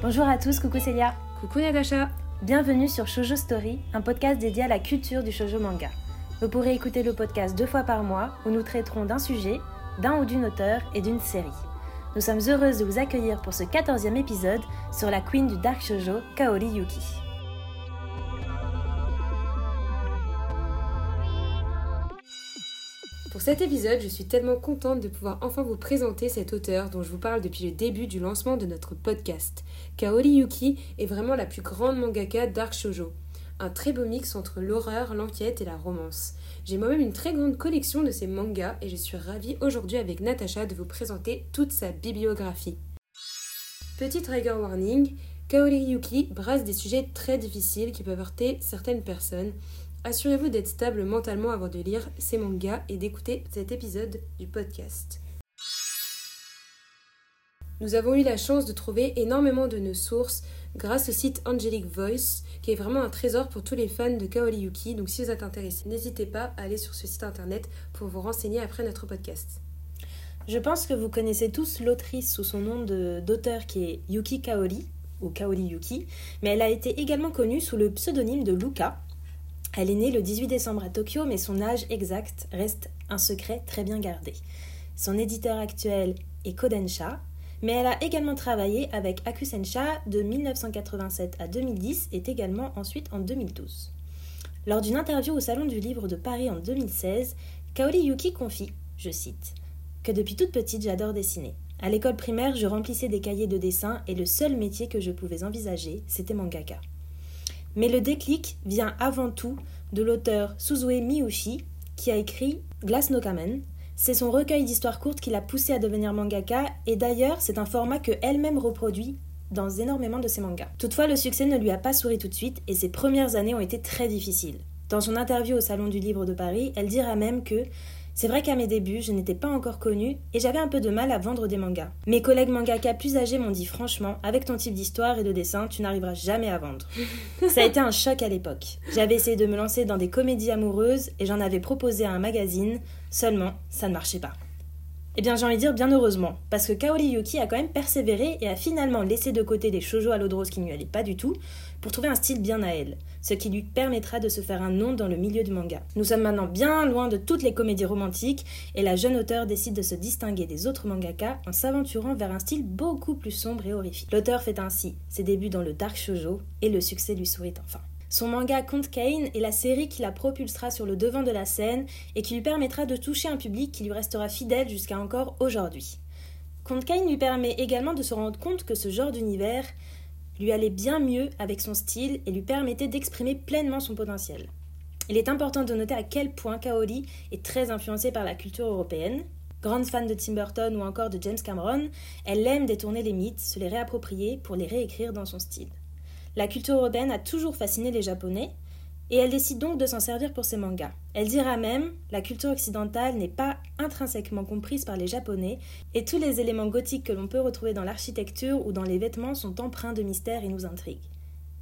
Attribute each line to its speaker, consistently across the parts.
Speaker 1: Bonjour à tous, coucou Célia.
Speaker 2: Coucou Natacha.
Speaker 1: Bienvenue sur Shoujo Story, un podcast dédié à la culture du shoujo manga. Vous pourrez écouter le podcast deux fois par mois où nous traiterons d'un sujet, d'un ou d'une auteur et d'une série. Nous sommes heureuses de vous accueillir pour ce 14e épisode sur la queen du dark shoujo, Kaori Yuki.
Speaker 2: Cet épisode, je suis tellement contente de pouvoir enfin vous présenter cet auteur dont je vous parle depuis le début du lancement de notre podcast. Kaori Yuki est vraiment la plus grande mangaka dark shoujo. Un très beau mix entre l'horreur, l'enquête et la romance. J'ai moi-même une très grande collection de ces mangas et je suis ravie aujourd'hui avec Natacha de vous présenter toute sa bibliographie. Petit trigger warning, Kaori Yuki brasse des sujets très difficiles qui peuvent heurter certaines personnes Assurez-vous d'être stable mentalement avant de lire ces mangas et d'écouter cet épisode du podcast. Nous avons eu la chance de trouver énormément de nos sources grâce au site Angelic Voice, qui est vraiment un trésor pour tous les fans de Kaori Yuki. Donc si vous êtes intéressé, n'hésitez pas à aller sur ce site internet pour vous renseigner après notre podcast.
Speaker 1: Je pense que vous connaissez tous l'autrice sous son nom d'auteur qui est Yuki Kaori, ou Kaori Yuki, mais elle a été également connue sous le pseudonyme de Luka, elle est née le 18 décembre à Tokyo, mais son âge exact reste un secret très bien gardé. Son éditeur actuel est Kodensha, mais elle a également travaillé avec Akusensha de 1987 à 2010 et également ensuite en 2012. Lors d'une interview au Salon du Livre de Paris en 2016, Kaori Yuki confie, je cite, que depuis toute petite j'adore dessiner. À l'école primaire, je remplissais des cahiers de dessin et le seul métier que je pouvais envisager, c'était mangaka. Mais le déclic vient avant tout de l'auteur Suzue Miyushi, qui a écrit Glass no Kamen. C'est son recueil d'histoires courtes qui l'a poussé à devenir mangaka, et d'ailleurs, c'est un format que elle-même reproduit dans énormément de ses mangas. Toutefois, le succès ne lui a pas souri tout de suite, et ses premières années ont été très difficiles. Dans son interview au Salon du Livre de Paris, elle dira même que c'est vrai qu'à mes débuts, je n'étais pas encore connue et j'avais un peu de mal à vendre des mangas. Mes collègues mangaka plus âgés m'ont dit franchement, avec ton type d'histoire et de dessin, tu n'arriveras jamais à vendre. Ça a été un choc à l'époque. J'avais essayé de me lancer dans des comédies amoureuses et j'en avais proposé à un magazine, seulement ça ne marchait pas. Eh bien, j'ai envie de dire bien heureusement, parce que Kaori Yuki a quand même persévéré et a finalement laissé de côté des shoujo à l'eau de rose qui ne lui allaient pas du tout, pour trouver un style bien à elle, ce qui lui permettra de se faire un nom dans le milieu du manga. Nous sommes maintenant bien loin de toutes les comédies romantiques et la jeune auteure décide de se distinguer des autres mangaka en s'aventurant vers un style beaucoup plus sombre et horrifique. L'auteur fait ainsi ses débuts dans le dark shoujo et le succès lui sourit enfin. Son manga Count Kane est la série qui la propulsera sur le devant de la scène et qui lui permettra de toucher un public qui lui restera fidèle jusqu'à encore aujourd'hui. Count Kane lui permet également de se rendre compte que ce genre d'univers lui allait bien mieux avec son style et lui permettait d'exprimer pleinement son potentiel. Il est important de noter à quel point Kaori est très influencée par la culture européenne. Grande fan de Tim Burton ou encore de James Cameron, elle aime détourner les mythes, se les réapproprier pour les réécrire dans son style. La culture européenne a toujours fasciné les Japonais, et elle décide donc de s'en servir pour ses mangas. Elle dira même La culture occidentale n'est pas intrinsèquement comprise par les Japonais, et tous les éléments gothiques que l'on peut retrouver dans l'architecture ou dans les vêtements sont empreints de mystère et nous intriguent.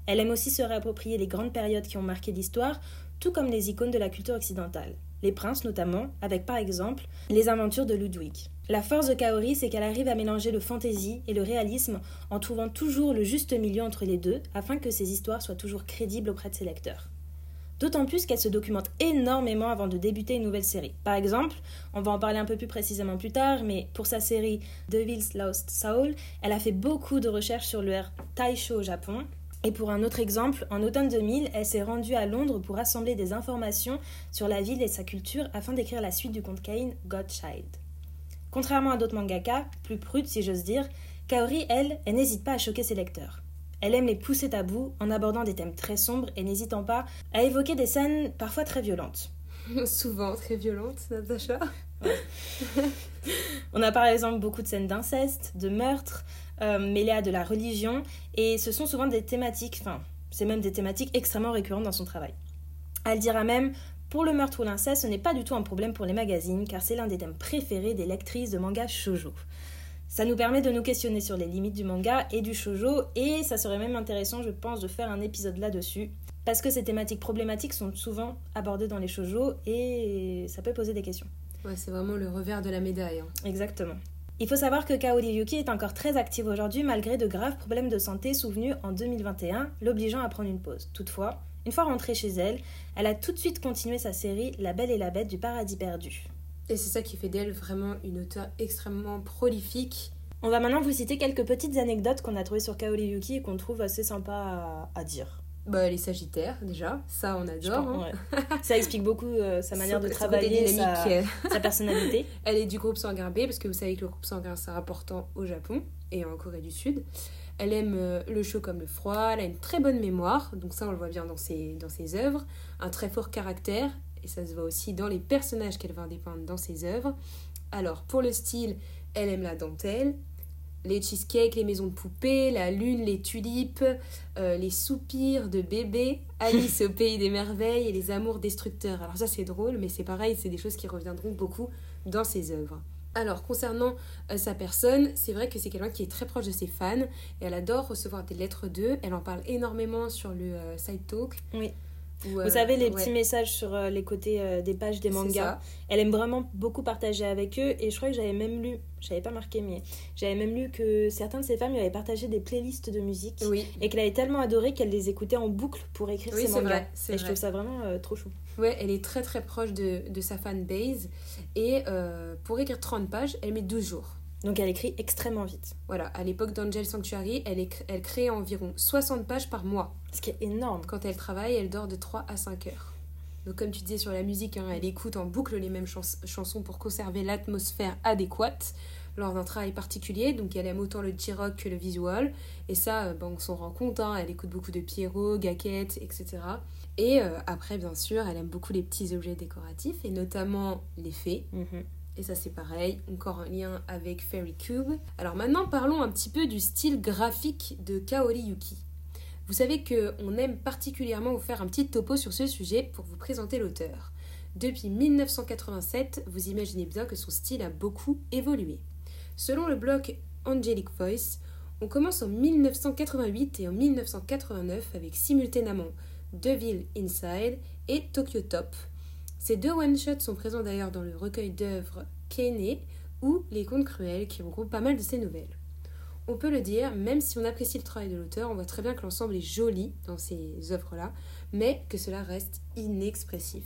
Speaker 1: Elle aime aussi se réapproprier les grandes périodes qui ont marqué l'histoire, tout comme les icônes de la culture occidentale. Les princes notamment, avec par exemple les aventures de Ludwig. La force de Kaori, c'est qu'elle arrive à mélanger le fantasy et le réalisme en trouvant toujours le juste milieu entre les deux, afin que ses histoires soient toujours crédibles auprès de ses lecteurs. D'autant plus qu'elle se documente énormément avant de débuter une nouvelle série. Par exemple, on va en parler un peu plus précisément plus tard, mais pour sa série Devil's Lost Soul, elle a fait beaucoup de recherches sur le Taisho au Japon. Et pour un autre exemple, en automne 2000, elle s'est rendue à Londres pour rassembler des informations sur la ville et sa culture afin d'écrire la suite du conte Kane, Godchild. Contrairement à d'autres mangaka, plus prudes si j'ose dire, Kaori, elle, elle n'hésite pas à choquer ses lecteurs. Elle aime les pousser à bout en abordant des thèmes très sombres et n'hésitant pas à évoquer des scènes parfois très violentes.
Speaker 2: Souvent très violentes, Natacha.
Speaker 1: On a par exemple beaucoup de scènes d'inceste, de meurtre, euh, mêlées à de la religion, et ce sont souvent des thématiques, enfin, c'est même des thématiques extrêmement récurrentes dans son travail. Elle dira même pour le meurtre ou l'inceste, ce n'est pas du tout un problème pour les magazines, car c'est l'un des thèmes préférés des lectrices de manga shoujo. Ça nous permet de nous questionner sur les limites du manga et du shoujo, et ça serait même intéressant, je pense, de faire un épisode là-dessus, parce que ces thématiques problématiques sont souvent abordées dans les shoujo, et ça peut poser des questions.
Speaker 2: Ouais, c'est vraiment le revers de la médaille. Hein.
Speaker 1: Exactement. Il faut savoir que Kaori Yuki est encore très active aujourd'hui malgré de graves problèmes de santé souvenus en 2021, l'obligeant à prendre une pause. Toutefois, une fois rentrée chez elle, elle a tout de suite continué sa série La Belle et la Bête du Paradis perdu.
Speaker 2: Et c'est ça qui fait d'elle vraiment une auteure extrêmement prolifique.
Speaker 1: On va maintenant vous citer quelques petites anecdotes qu'on a trouvées sur Kaori Yuki et qu'on trouve assez sympa à, dire.
Speaker 2: Bah, les Sagittaires, déjà, ça on adore. Hein.
Speaker 1: ça explique beaucoup euh, sa manière de travailler, sa, sa, personnalité.
Speaker 2: Elle est du groupe sanguin B, parce que vous savez que le groupe sanguin c'est important au Japon et en Corée du Sud. Elle aime euh, le chaud comme le froid, elle a une très bonne mémoire, donc ça on le voit bien dans ses, dans ses œuvres, un très fort caractère, et ça se voit aussi dans les personnages qu'elle va dépeindre dans ses œuvres. Alors pour le style, elle aime la dentelle, les cheesecakes, les maisons de poupées, la lune, les tulipes, euh, les soupirs de bébé, Alice au pays des merveilles et les amours destructeurs. Alors ça c'est drôle, mais c'est pareil, c'est des choses qui reviendront beaucoup dans ses œuvres. Alors concernant euh, sa personne, c'est vrai que c'est quelqu'un qui est très proche de ses fans et elle adore recevoir des lettres d'eux. Elle en parle énormément sur le euh, side talk.
Speaker 1: Oui. Vous euh, savez, les petits messages sur euh, les côtés euh, des pages des mangas. Elle aime vraiment beaucoup partager avec eux. Et je crois que j'avais même lu, j'avais pas marqué, mais j'avais même lu que certaines de ces femmes lui avaient partagé des playlists de musique. Et qu'elle avait tellement adoré qu'elle les écoutait en boucle pour écrire ses mangas. Vrai, et je trouve ça vraiment trop chou.
Speaker 2: Ouais, elle est très très proche de, de sa fanbase. Et pour écrire 30 pages, elle met 12 jours.
Speaker 1: Donc elle écrit extrêmement vite.
Speaker 2: Voilà, à l'époque d'Angel Sanctuary, elle, elle crée environ 60 pages par mois.
Speaker 1: Ce qui est énorme.
Speaker 2: Quand elle travaille, elle dort de 3 à 5 heures. Donc comme tu disais sur la musique, hein, elle écoute en boucle les mêmes chansons pour conserver l'atmosphère adéquate lors d'un travail particulier. Donc elle aime autant le T-rock que le visual. Et ça, euh, on s'en rend compte. Hein, elle écoute beaucoup de Pierrot, Gaquette, etc. Et euh, après, bien sûr, elle aime beaucoup les petits objets décoratifs et notamment les fées. Mhm. Et ça c'est pareil, encore un lien avec Fairy Cube. Alors maintenant parlons un petit peu du style graphique de Kaori Yuki. Vous savez qu'on aime particulièrement vous faire un petit topo sur ce sujet pour vous présenter l'auteur. Depuis 1987, vous imaginez bien que son style a beaucoup évolué. Selon le blog Angelic Voice, on commence en 1988 et en 1989 avec simultanément Devil Inside et Tokyo Top, ces deux one-shots sont présents d'ailleurs dans le recueil d'œuvres Kene ou Les Contes Cruels qui regroupent pas mal de ces nouvelles. On peut le dire, même si on apprécie le travail de l'auteur, on voit très bien que l'ensemble est joli dans ces œuvres-là, mais que cela reste inexpressif.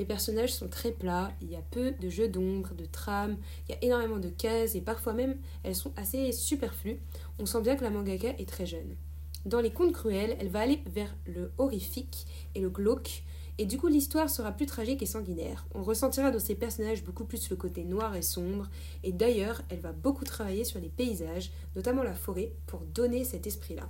Speaker 2: Les personnages sont très plats, il y a peu de jeux d'ombre, de trames, il y a énormément de cases et parfois même elles sont assez superflues. On sent bien que la mangaka est très jeune. Dans les contes cruels, elle va aller vers le horrifique et le glauque, et du coup, l'histoire sera plus tragique et sanguinaire. On ressentira dans ses personnages beaucoup plus le côté noir et sombre, et d'ailleurs, elle va beaucoup travailler sur les paysages, notamment la forêt, pour donner cet esprit-là.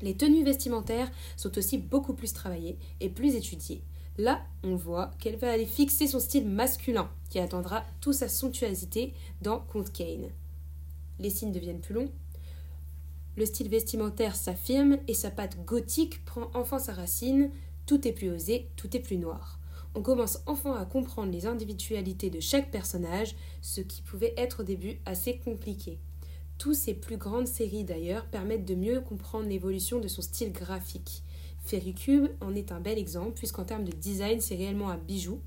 Speaker 2: Les tenues vestimentaires sont aussi beaucoup plus travaillées et plus étudiées. Là, on voit qu'elle va aller fixer son style masculin, qui attendra toute sa somptuosité dans Comte Kane. Les signes deviennent plus longs. Le style vestimentaire s'affirme et sa patte gothique prend enfin sa racine tout est plus osé, tout est plus noir. On commence enfin à comprendre les individualités de chaque personnage, ce qui pouvait être au début assez compliqué. Tous ces plus grandes séries d'ailleurs permettent de mieux comprendre l'évolution de son style graphique. Fairy Cube en est un bel exemple, puisqu'en termes de design, c'est réellement un bijou.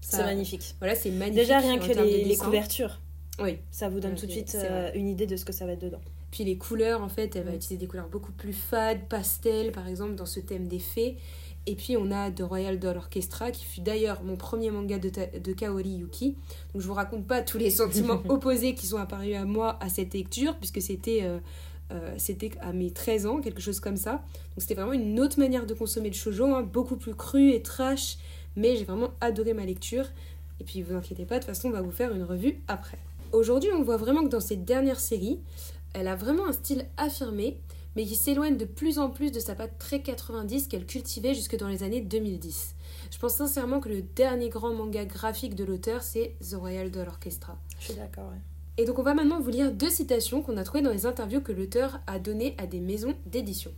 Speaker 1: C'est magnifique.
Speaker 2: Voilà, c'est magnifique.
Speaker 1: Déjà, rien que les, couvertures. Oui. Ça vous donne tout de suite euh, une idée de ce que ça va être dedans.
Speaker 2: Puis les couleurs, en fait, elle va utiliser des couleurs beaucoup plus fades, pastel, par exemple, dans ce thème des fées. Et puis on a The Royal Doll Orchestra, qui fut d'ailleurs mon premier manga de, de, Kaori Yuki. Donc je vous raconte pas tous les sentiments opposés qui sont apparus à moi à cette lecture, puisque c'était euh, euh, c'était à mes 13 ans, quelque chose comme ça. Donc c'était vraiment une autre manière de consommer le shoujo, hein, beaucoup plus cru et trash, mais j'ai vraiment adoré ma lecture. Et puis vous inquiétez pas, de toute façon on va vous faire une revue après. Aujourd'hui on voit vraiment que dans cette dernière série, elle a vraiment un style affirmé mais qui s'éloigne de plus en plus de sa patte très 90 qu'elle cultivait jusque dans les années 2010. Je pense sincèrement que le dernier grand manga graphique de l'auteur, c'est The Royal Doll Orchestra.
Speaker 1: Je suis d'accord, ouais.
Speaker 2: Et donc on va maintenant vous lire deux citations qu'on a trouvées dans les interviews que l'auteur a données à des maisons d'édition.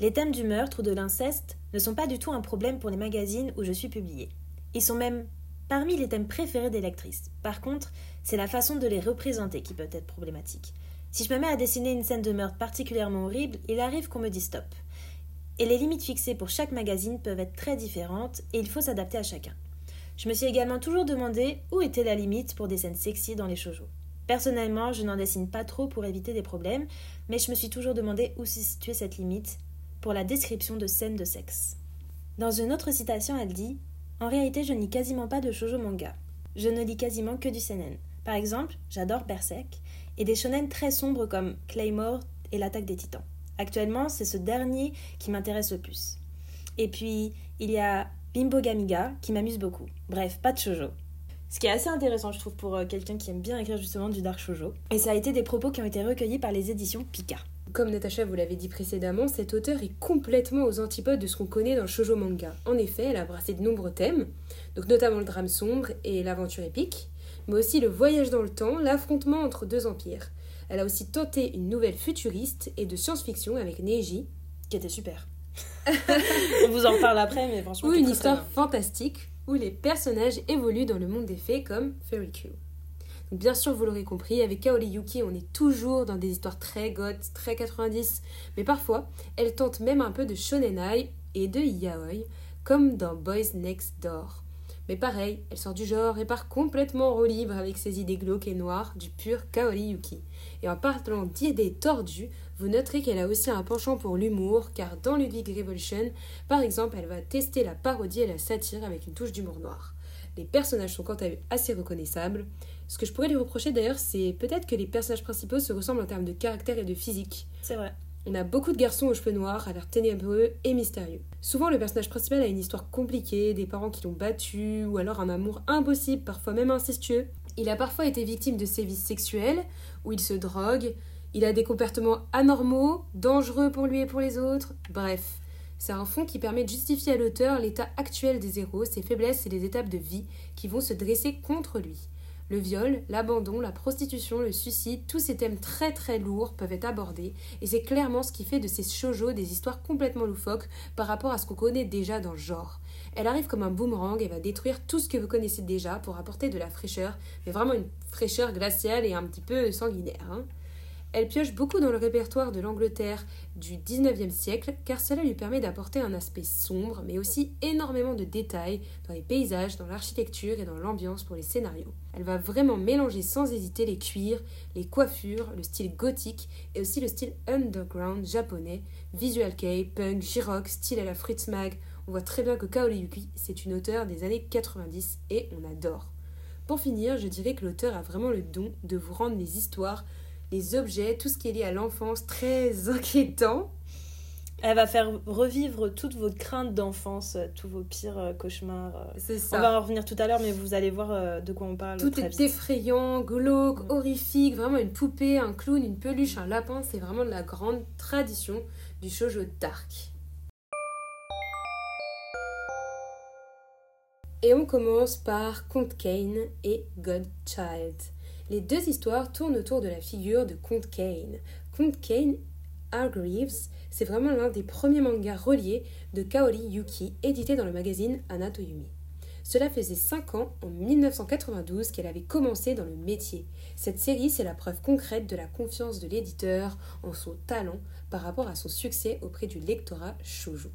Speaker 1: Les thèmes du meurtre ou de l'inceste ne sont pas du tout un problème pour les magazines où je suis publiée. Ils sont même parmi les thèmes préférés des lectrices. Par contre, c'est la façon de les représenter qui peut être problématique. Si je me mets à dessiner une scène de meurtre particulièrement horrible, il arrive qu'on me dise stop. Et les limites fixées pour chaque magazine peuvent être très différentes et il faut s'adapter à chacun. Je me suis également toujours demandé où était la limite pour des scènes sexy dans les shoujo. Personnellement, je n'en dessine pas trop pour éviter des problèmes, mais je me suis toujours demandé où se situait cette limite pour la description de scènes de sexe. Dans une autre citation, elle dit En réalité, je ne lis quasiment pas de shoujo manga. Je ne lis quasiment que du seinen. Par exemple, j'adore Berserk et des shonen très sombres comme Claymore et l'attaque des titans. Actuellement, c'est ce dernier qui m'intéresse le plus. Et puis, il y a Bimbo Gamiga qui m'amuse beaucoup. Bref, pas de shoujo. Ce qui est assez intéressant, je trouve, pour euh, quelqu'un qui aime bien écrire justement du dark shoujo. Et ça a été des propos qui ont été recueillis par les éditions Pika.
Speaker 2: Comme Natacha vous l'avez dit précédemment, cet auteur est complètement aux antipodes de ce qu'on connaît dans le shoujo manga. En effet, elle a brassé de nombreux thèmes, donc notamment le drame sombre et l'aventure épique, mais aussi le voyage dans le temps, l'affrontement entre deux empires. Elle a aussi tenté une nouvelle futuriste et de science-fiction avec Neji,
Speaker 1: qui était super. On vous en parle après, mais franchement.
Speaker 2: Ou une histoire fantastique où les personnages évoluent dans le monde des fées comme Fairy Q. bien sûr, vous l'aurez compris, avec Kaori Yuki, on est toujours dans des histoires très goth, très 90, mais parfois, elle tente même un peu de shonenai et de yaoi, comme dans Boys Next Door. Mais pareil, elle sort du genre et part complètement en libre avec ses idées glauques et noires du pur Kaori Yuki. Et en parlant d'idées tordues, vous noterez qu'elle a aussi un penchant pour l'humour, car dans Ludwig Revolution, par exemple, elle va tester la parodie et la satire avec une touche d'humour noir. Les personnages sont quant à eux assez reconnaissables. Ce que je pourrais lui reprocher d'ailleurs, c'est peut-être que les personnages principaux se ressemblent en termes de caractère et de physique.
Speaker 1: C'est vrai.
Speaker 2: On a beaucoup de garçons aux cheveux noirs, à l'air ténébreux et mystérieux. Souvent, le personnage principal a une histoire compliquée, des parents qui l'ont battu, ou alors un amour impossible, parfois même incestueux. Il a parfois été victime de sévices sexuels, où il se drogue, il a des comportements anormaux, dangereux pour lui et pour les autres, bref. C'est un fond qui permet de justifier à l'auteur l'état actuel des héros, ses faiblesses et les étapes de vie qui vont se dresser contre lui. Le viol, l'abandon, la prostitution, le suicide, tous ces thèmes très très lourds peuvent être abordés, et c'est clairement ce qui fait de ces shoujo des histoires complètement loufoques par rapport à ce qu'on connaît déjà dans le genre. Elle arrive comme un boomerang et va détruire tout ce que vous connaissez déjà pour apporter de la fraîcheur, mais vraiment une fraîcheur glaciale et un petit peu sanguinaire. Hein. Elle pioche beaucoup dans le répertoire de l'Angleterre du XIXe siècle car cela lui permet d'apporter un aspect sombre mais aussi énormément de détails dans les paysages, dans l'architecture et dans l'ambiance pour les scénarios. Elle va vraiment mélanger sans hésiter les cuirs, les coiffures, le style gothique et aussi le style underground japonais, visual kei, punk, J-rock, style à la Fritz Mag. On voit très bien que Kaori Yuki, c'est une auteure des années 90 et on adore. Pour finir, je dirais que l'auteur a vraiment le don de vous rendre les histoires les objets, tout ce qui est lié à l'enfance, très inquiétant.
Speaker 1: Elle va faire revivre toutes vos craintes d'enfance, euh, tous vos pires euh, cauchemars. Euh.
Speaker 2: C'est ça.
Speaker 1: On va en revenir tout à l'heure, mais vous allez voir de quoi on parle.
Speaker 2: Tout est effrayant, glauque, horrifique, vraiment une poupée, un clown, une peluche, un lapin. C'est vraiment de la grande tradition du shoujo dark. Et on commence par Comte Kane et Godchild. Les deux histoires tournent autour de la figure de Comte Kane. Comte Kane Hargreaves, c'est vraiment l'un des premiers mangas reliés de Kaori Yuki, édité dans le magazine Anatoyumi. Cela faisait 5 ans, en 1992, qu'elle avait commencé dans le métier. Cette série, c'est la preuve concrète de la confiance de l'éditeur en son talent par rapport à son succès auprès du lectorat shoujo.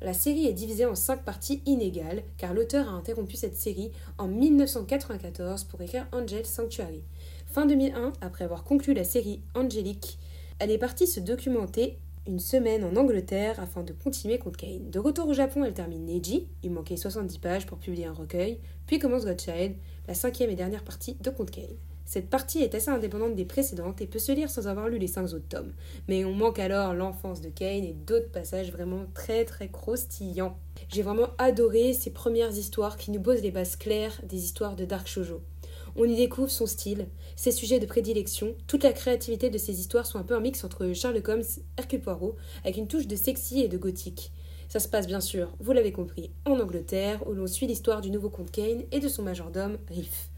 Speaker 2: La série est divisée en cinq parties inégales, car l'auteur a interrompu cette série en 1994 pour écrire Angel Sanctuary. Fin 2001, après avoir conclu la série Angelique, elle est partie se documenter une semaine en Angleterre afin de continuer contre Kane. De retour au Japon, elle termine Neji, il manquait 70 pages pour publier un recueil, puis commence Godchild, la cinquième et dernière partie de Contre. Cette partie est assez indépendante des précédentes et peut se lire sans avoir lu les cinq autres tomes. Mais on manque alors l'enfance de Kane et d'autres passages vraiment très très croustillants. J'ai vraiment adoré ces premières histoires qui nous posent les bases claires des histoires de Dark Shoujo. On y découvre son style, ses sujets de prédilection, toute la créativité de ces histoires sont un peu un mix entre Sherlock Holmes, Hercule Poirot, avec une touche de sexy et de gothique. Ça se passe bien sûr, vous l'avez compris, en Angleterre, où l'on suit l'histoire du nouveau comte Kane et de son majordome, Riff.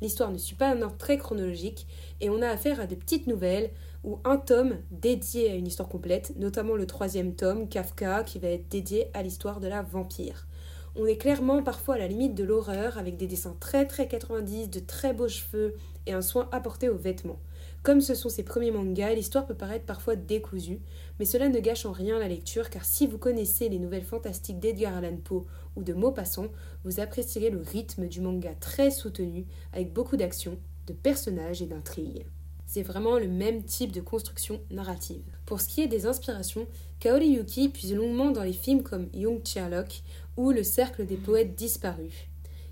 Speaker 2: L'histoire ne suit pas un ordre très chronologique et on a affaire à de petites nouvelles ou un tome dédié à une histoire complète, notamment le troisième tome, Kafka, qui va être dédié à l'histoire de la vampire. On est clairement parfois à la limite de l'horreur avec des dessins très très 90, de très beaux cheveux et un soin apporté aux vêtements. Comme ce sont ses premiers mangas, l'histoire peut paraître parfois décousue, mais cela ne gâche en rien la lecture car si vous connaissez les nouvelles fantastiques d'Edgar Allan Poe ou de Maupassant, vous apprécierez le rythme du manga très soutenu avec beaucoup d'action, de personnages et d'intrigues. C'est vraiment le même type de construction narrative. Pour ce qui est des inspirations, Kaori Yuki puise longuement dans les films comme Young Sherlock ou Le Cercle des poètes disparus.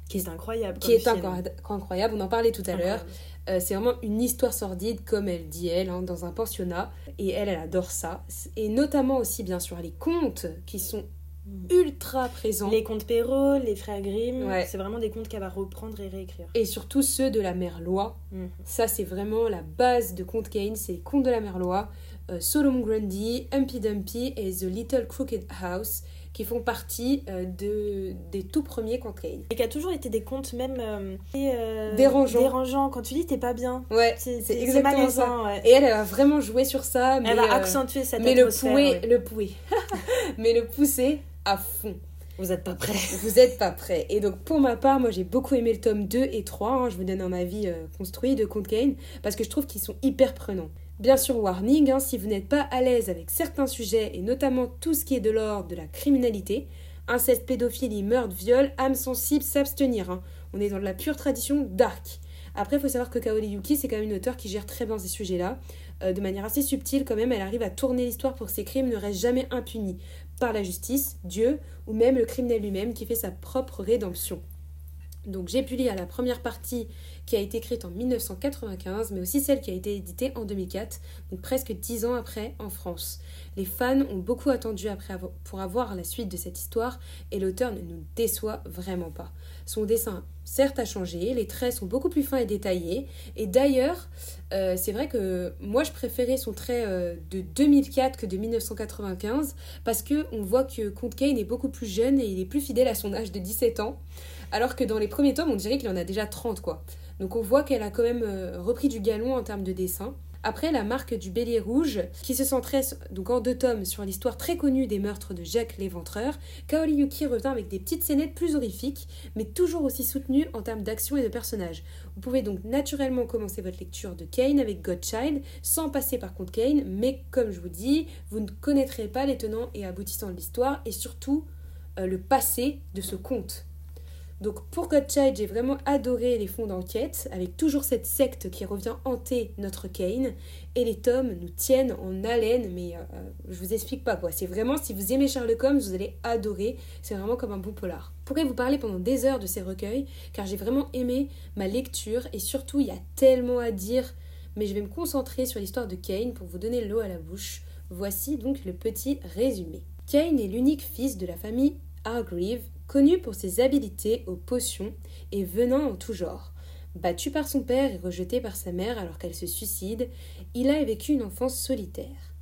Speaker 1: Qui est incroyable.
Speaker 2: Qui est incroyable, on en parlait tout à l'heure. Euh, c'est vraiment une histoire sordide, comme elle dit elle, hein, dans un pensionnat. Et elle, elle adore ça. Et notamment aussi, bien sûr, les contes qui sont ultra présents.
Speaker 1: Les contes Perrault, les frères Grimm, c'est vraiment des contes qu'elle va reprendre et réécrire.
Speaker 2: Et surtout ceux de la mère Loi. Mm. Ça, c'est vraiment la base de Conte Kane, c'est les contes de la mère Loi. Euh, Solomon Grundy, Humpy Dumpy et The Little Crooked House qui font partie euh, de, des tout premiers contes.
Speaker 1: Et qui a toujours été des contes même euh, euh,
Speaker 2: dérangeants.
Speaker 1: dérangeants. Quand tu dis t'es pas bien.
Speaker 2: Ouais, c'est exactement ça. Et elle, elle a vraiment joué sur ça.
Speaker 1: Mais, elle a accentué cette
Speaker 2: mais le pouet, le pouet. mais le pousser à fond.
Speaker 1: Vous êtes pas prêt.
Speaker 2: Vous êtes pas prêt. Et donc pour ma part, moi j'ai beaucoup aimé le tome 2 et 3. Hein. je vous donne un avis construit de Conte Kane parce que je trouve qu'ils sont hyper prenants. Bien sûr, warning, hein, si vous n'êtes pas à l'aise avec certains sujets, et notamment tout ce qui est de l'ordre de la criminalité, inceste, pédophilie, meurtre, viol, âme sensible, s'abstenir. Hein. On est dans la pure tradition dark. Après, il faut savoir que Kaori Yuki, c'est quand même une auteure qui gère très bien ces sujets-là. Euh, de manière assez subtile, quand même, elle arrive à tourner l'histoire pour que ses crimes ne restent jamais impunis par la justice, Dieu, ou même le criminel lui-même qui fait sa propre rédemption. Donc j'ai pu lire la première partie qui a été écrite en 1995, mais aussi celle qui a été éditée en 2004, donc presque dix ans après en France. Les fans ont beaucoup attendu pour avoir la suite de cette histoire et l'auteur ne nous déçoit vraiment pas. Son dessin, certes, a changé, les traits sont beaucoup plus fins et détaillés, et d'ailleurs, euh, c'est vrai que moi je préférais son trait euh, de 2004 que de 1995 parce que on voit que Comte Kane est beaucoup plus jeune et il est plus fidèle à son âge de 17 ans. Alors que dans les premiers tomes, on dirait qu'il en a déjà 30, quoi. Donc on voit qu'elle a quand même euh, repris du galon en termes de dessin. Après, la marque du Bélier Rouge, qui se centrait donc en deux tomes sur l'histoire très connue des meurtres de Jacques l'Éventreur, Kaori Yuki revient avec des petites scénettes plus horrifiques, mais toujours aussi soutenues en termes d'action et de personnages. Vous pouvez donc naturellement commencer votre lecture de Kane avec Godchild, sans passer par contre Kane, mais comme je vous dis, vous ne connaîtrez pas les tenants et aboutissants de l'histoire, et surtout euh, le passé de ce conte. Donc pour Godchild, j'ai vraiment adoré les fonds d'enquête, avec toujours cette secte qui revient hanter notre Kane, et les tomes nous tiennent en haleine, mais euh, euh, je vous explique pas quoi. C'est vraiment, si vous aimez Sherlock Holmes, vous allez adorer, c'est vraiment comme un bon polar. Je pourrais vous parler pendant des heures de ces recueils, car j'ai vraiment aimé ma lecture, et surtout il y a tellement à dire, mais je vais me concentrer sur l'histoire de Kane pour vous donner l'eau à la bouche. Voici donc le petit résumé. Kane est l'unique fils de la famille Hargreave, Connu pour ses habiletés aux potions et venant en tout genre. Battu par son père et rejeté par sa mère alors qu'elle se suicide, il a vécu une enfance solitaire.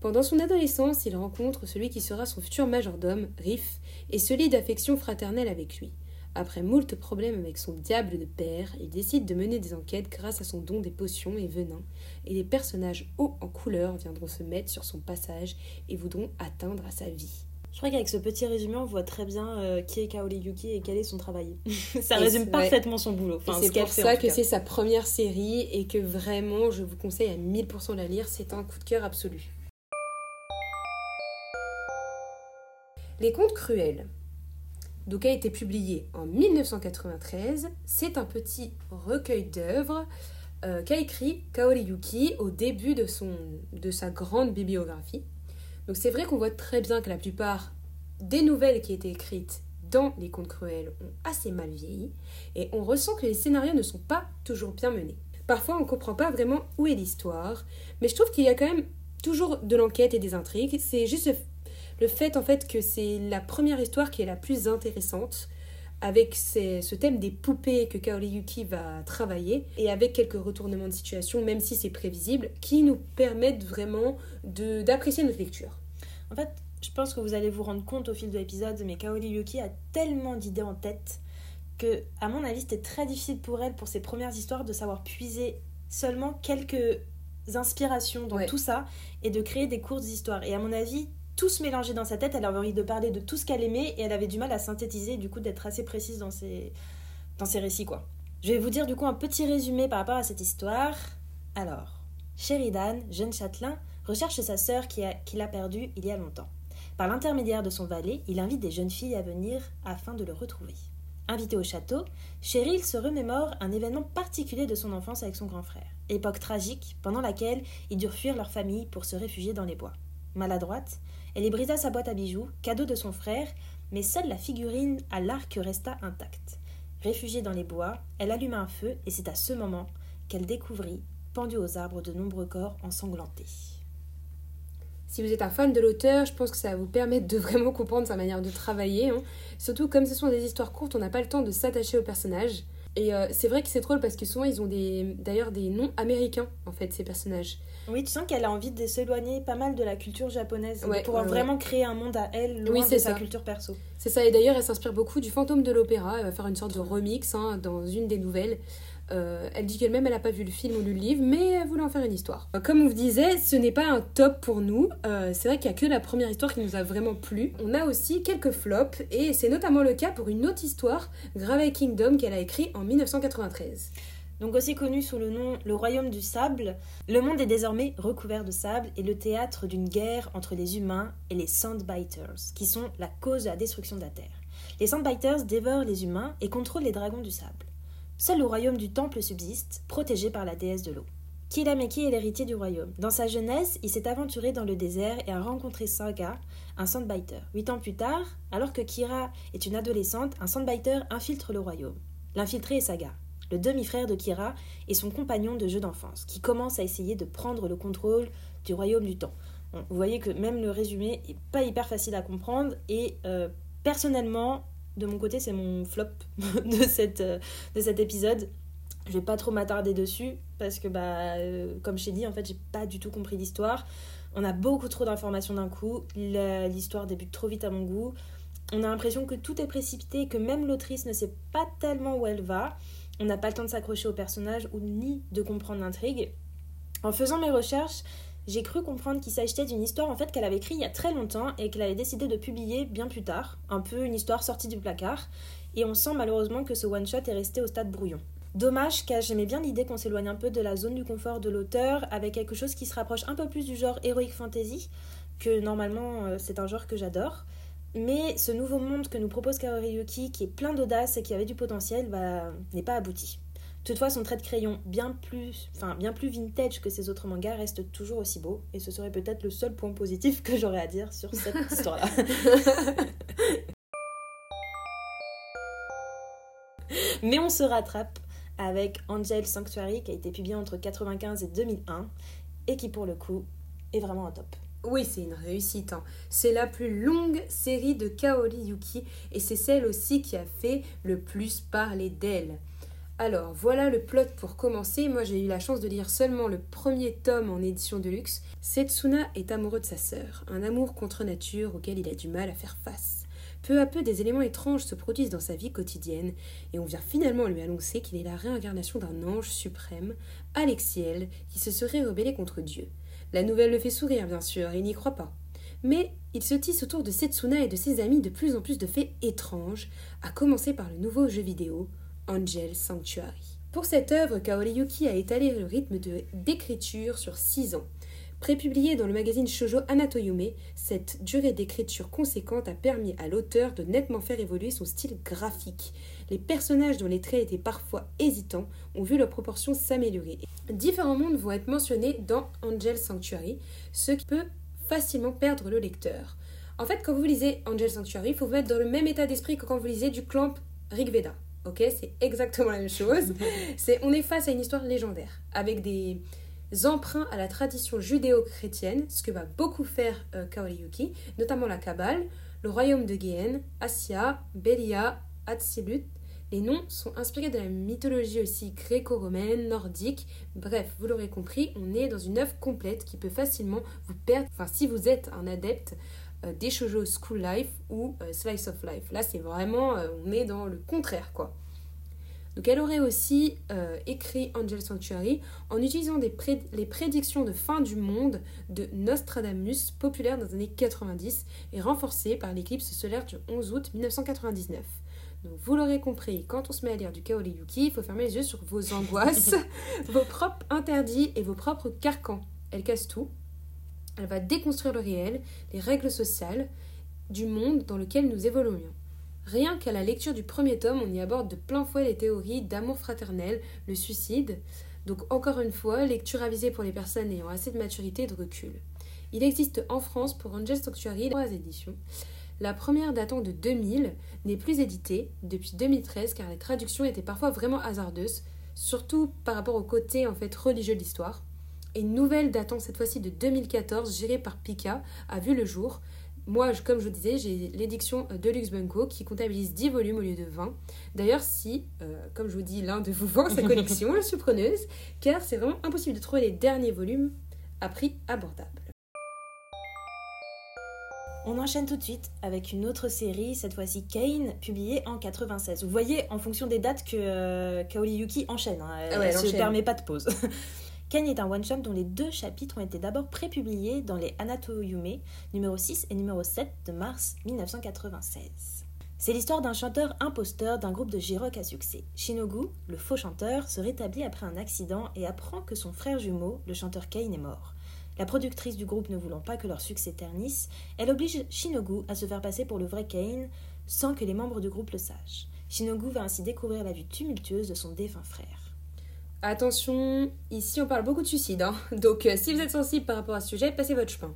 Speaker 2: Pendant son adolescence, il rencontre celui qui sera son futur majordome, Riff, et se lie d'affection fraternelle avec lui. Après moult problèmes avec son diable de père, il décide de mener des enquêtes grâce à son don des potions et venins, et les personnages hauts en couleur viendront se mettre sur son passage et voudront atteindre à sa vie.
Speaker 1: Je crois qu'avec ce petit résumé, on voit très bien euh, qui est Kaori Yuki et quel est son travail. ça résume parfaitement son boulot.
Speaker 2: c'est pour ça que c'est sa première série et que vraiment, je vous conseille à 1000% de la lire. C'est un coup de cœur absolu. Les Contes cruels. Donc a été publié en 1993. C'est un petit recueil d'œuvres euh, qu'a écrit Kaori Yuki au début de, son, de sa grande bibliographie. Donc c'est vrai qu'on voit très bien que la plupart des nouvelles qui étaient écrites dans les contes cruels ont assez mal vieilli, et on ressent que les scénarios ne sont pas toujours bien menés. Parfois on ne comprend pas vraiment où est l'histoire, mais je trouve qu'il y a quand même toujours de l'enquête et des intrigues. C'est juste le fait en fait que c'est la première histoire qui est la plus intéressante avec ce thème des poupées que Kaori Yuki va travailler et avec quelques retournements de situation, même si c'est prévisible, qui nous permettent vraiment d'apprécier notre lecture.
Speaker 1: En fait, je pense que vous allez vous rendre compte au fil de l'épisode, mais Kaori Yuki a tellement d'idées en tête que, à mon avis, c'était très difficile pour elle, pour ses premières histoires, de savoir puiser seulement quelques inspirations dans tout ça et de créer des courtes histoires. Et à mon avis, tout se dans sa tête. Elle avait envie de parler de tout ce qu'elle aimait et elle avait du mal à synthétiser, du coup, d'être assez précise dans ses, dans ses récits, quoi. Je vais vous dire du coup un petit résumé par rapport à cette histoire. Alors, Sheridan, jeune châtelain, recherche sa sœur qu'il a, a perdue il y a longtemps. Par l'intermédiaire de son valet, il invite des jeunes filles à venir afin de le retrouver. Invité au château, Cheryl se remémore un événement particulier de son enfance avec son grand frère. Époque tragique pendant laquelle ils durent fuir leur famille pour se réfugier dans les bois. Maladroite, elle y brisa sa boîte à bijoux, cadeau de son frère, mais seule la figurine à l'arc resta intacte. Réfugiée dans les bois, elle alluma un feu et c'est à ce moment qu'elle découvrit, pendus aux arbres, de nombreux corps ensanglantés.
Speaker 2: Si vous êtes un fan de l'auteur, je pense que ça va vous permettre de vraiment comprendre sa manière de travailler. hein. Surtout comme ce sont des histoires courtes, on n'a pas le temps de s'attacher aux personnages. Et euh, c'est vrai que c'est drôle parce que souvent ils ont des d'ailleurs des noms américains en fait ces personnages.
Speaker 1: Oui, tu sens qu'elle a envie de s'éloigner pas mal de la culture japonaise,
Speaker 2: Ouais,
Speaker 1: pouvoir
Speaker 2: ouais, ouais.
Speaker 1: vraiment créer un monde à elle, loin
Speaker 2: Oui,
Speaker 1: de sa culture perso.
Speaker 2: C'est ça, et d'ailleurs elle s'inspire beaucoup du fantôme de l'opéra, elle va faire une sorte de remix hein, dans une des nouvelles. Euh, elle dit qu'elle-même elle n'a pas vu le film ou lu le livre, mais elle voulait en faire une histoire. Euh, Comme on vous disait, ce n'est pas un top pour nous. Euh, c'est vrai qu'il n'y a que la première histoire qui nous a vraiment plu. On a aussi quelques flops, et c'est notamment le cas pour une autre histoire, Gravey Kingdom, qu'elle a écrit en 1993.
Speaker 1: Donc aussi connu sous le nom Le Royaume du Sable, le monde est désormais recouvert de sable et le théâtre d'une guerre entre les humains et les Sandbiters, qui sont la cause de la destruction de la Terre. Les Sandbiters dévorent les humains et contrôlent les dragons du sable. Seul le royaume du Temple subsiste, protégé par la déesse de l'eau. Kilameki est l'héritier du royaume? Dans sa jeunesse, il s'est aventuré dans le désert et a rencontré Saga, un Sandbiter. Huit ans plus tard, alors que Kira est une adolescente, un Sandbiter infiltre le royaume. L'infiltré est Saga, le demi-frère de Kira et son compagnon de jeu d'enfance, qui commence à essayer de prendre le contrôle du royaume du temps. Vous voyez que même le résumé est pas hyper facile à comprendre et euh, personnellement, de mon côté, c'est mon flop de, cette, euh, de cet épisode. Je vais pas trop m'attarder dessus parce que, bah, euh, comme je dit, en fait, j'ai pas du tout compris l'histoire. On a beaucoup trop d'informations d'un coup. L'histoire débute trop vite à mon goût. On a l'impression que tout est précipité, que même l'autrice ne sait pas tellement où elle va. On n'a pas le temps de s'accrocher au personnage ou ni de comprendre l'intrigue. En faisant mes recherches, j'ai cru comprendre qu'il s'agissait d'une histoire en fait qu'elle avait écrite il y a très longtemps et qu'elle avait décidé de publier bien plus tard, un peu une histoire sortie du placard. Et on sent malheureusement que ce one shot est resté au stade brouillon. Dommage car j'aimais bien l'idée qu'on s'éloigne un peu de la zone du confort de l'auteur avec quelque chose qui se rapproche un peu plus du genre heroic fantasy, que normalement euh, c'est un genre que j'adore. Mais ce nouveau monde que nous propose Kaori qui est plein d'audace et qui avait du potentiel, bah, n'est pas abouti. Toutefois, son trait de crayon, bien plus, enfin, bien plus vintage que ses autres mangas, reste toujours aussi beau, et ce serait peut-être le seul point positif que j'aurais à dire sur cette histoire-là. Mais on se rattrape avec Angel Sanctuary, qui a été publié entre 95 et 2001, et qui pour le coup est vraiment un top.
Speaker 2: Oui, c'est une réussite. hein. C'est la plus longue série de Kaori Yuki et c'est celle aussi qui a fait le plus parler d'elle. Alors, voilà le plot pour commencer. Moi, j'ai eu la chance de lire seulement le premier tome en édition de luxe. Setsuna est amoureux de sa sœur, un amour contre nature auquel il a du mal à faire face. Peu à peu, des éléments étranges se produisent dans sa vie quotidienne et on vient finalement lui annoncer qu'il est la réincarnation d'un ange suprême, Alexiel, qui se serait rebellé contre Dieu. La nouvelle le fait sourire, bien sûr, il n'y croit pas. Mais il se tisse autour de Setsuna et de ses amis de plus en plus de faits étranges, à commencer par le nouveau jeu vidéo Angel Sanctuary. Pour cette œuvre, Kaori Yuki a étalé le rythme d'écriture sur 6 ans. Prépublié dans le magazine Shoujo Anatoyume, cette durée d'écriture conséquente a permis à l'auteur de nettement faire évoluer son style graphique. Les personnages dont les traits étaient parfois hésitants ont vu leurs proportions s'améliorer. Différents mondes vont être mentionnés dans Angel Sanctuary, ce qui peut facilement perdre le lecteur. En fait, quand vous lisez Angel Sanctuary, il faut vous mettre dans le même état d'esprit que quand vous lisez du clamp Rig Veda. Ok, c'est exactement la même chose. C'est, on est face à une histoire légendaire avec des emprunts à la tradition judéo-chrétienne, ce que va beaucoup faire euh, Kaori Yuki, notamment la Kabbale, le royaume de Géhen, Assia, Belia, Hatzilut. Les noms sont inspirés de la mythologie aussi gréco-romaine, nordique. Bref, vous l'aurez compris, on est dans une œuvre complète qui peut facilement vous perdre, enfin si vous êtes un adepte euh, des shoujo school life ou euh, slice of life. Là, c'est vraiment, euh, on est dans le contraire, quoi. Donc elle aurait aussi euh, écrit Angel Sanctuary en utilisant les prédictions de fin du monde de Nostradamus, populaire dans les années 90 et renforcées par l'éclipse solaire du 11 août 1999. Donc vous l'aurez compris, quand on se met à lire du Kaori Yuki, il faut fermer les yeux sur vos angoisses, vos propres interdits et vos propres carcans. Elle casse tout. Elle va déconstruire le réel, les règles sociales du monde dans lequel nous évoluons. Rien qu'à la lecture du premier tome, on y aborde de plein fouet les théories d'amour fraternel, le suicide. Donc encore une fois, lecture avisée pour les personnes ayant assez de maturité et de recul. Il existe en France pour Angel Sanctuary trois éditions. La première datant de 2000 n'est plus éditée depuis 2013 car les traductions étaient parfois vraiment hasardeuses, surtout par rapport au côté en fait religieux de l'histoire. Et une nouvelle datant cette fois-ci de 2014, gérée par Pika, a vu le jour. Moi, comme je vous disais, j'ai l'édition Deluxe Bunko qui comptabilise 10 volumes au lieu de 20. D'ailleurs, si, euh, comme je vous dis, l'un de vous vend sa collection, je suis preneuse, car c'est vraiment impossible de trouver les derniers volumes à prix abordable.
Speaker 1: On enchaîne tout de suite avec une autre série, cette fois-ci Kane, publiée en 96. Vous voyez, en fonction des dates, que euh, Kaori Yuki enchaîne. Hein.
Speaker 2: Ah
Speaker 1: elle ne se permet pas de pause. Kane est un one-shot dont les deux chapitres ont été d'abord prépubliés dans les Anato Yume, numéro 6 et numéro 7 de mars 1996. C'est l'histoire d'un chanteur imposteur d'un groupe de J-Rock à succès. Shinogu, le faux chanteur, se rétablit après un accident et apprend que son frère jumeau, le chanteur Kane, est mort. La productrice du groupe ne voulant pas que leur succès ternisse, elle oblige Shinogu à se faire passer pour le vrai Kane sans que les membres du groupe le sachent. Shinogu va ainsi découvrir la vie tumultueuse de son défunt frère.
Speaker 2: Attention, ici on parle beaucoup de suicide, hein. donc euh, si vous êtes sensible par rapport à ce sujet, passez votre chemin.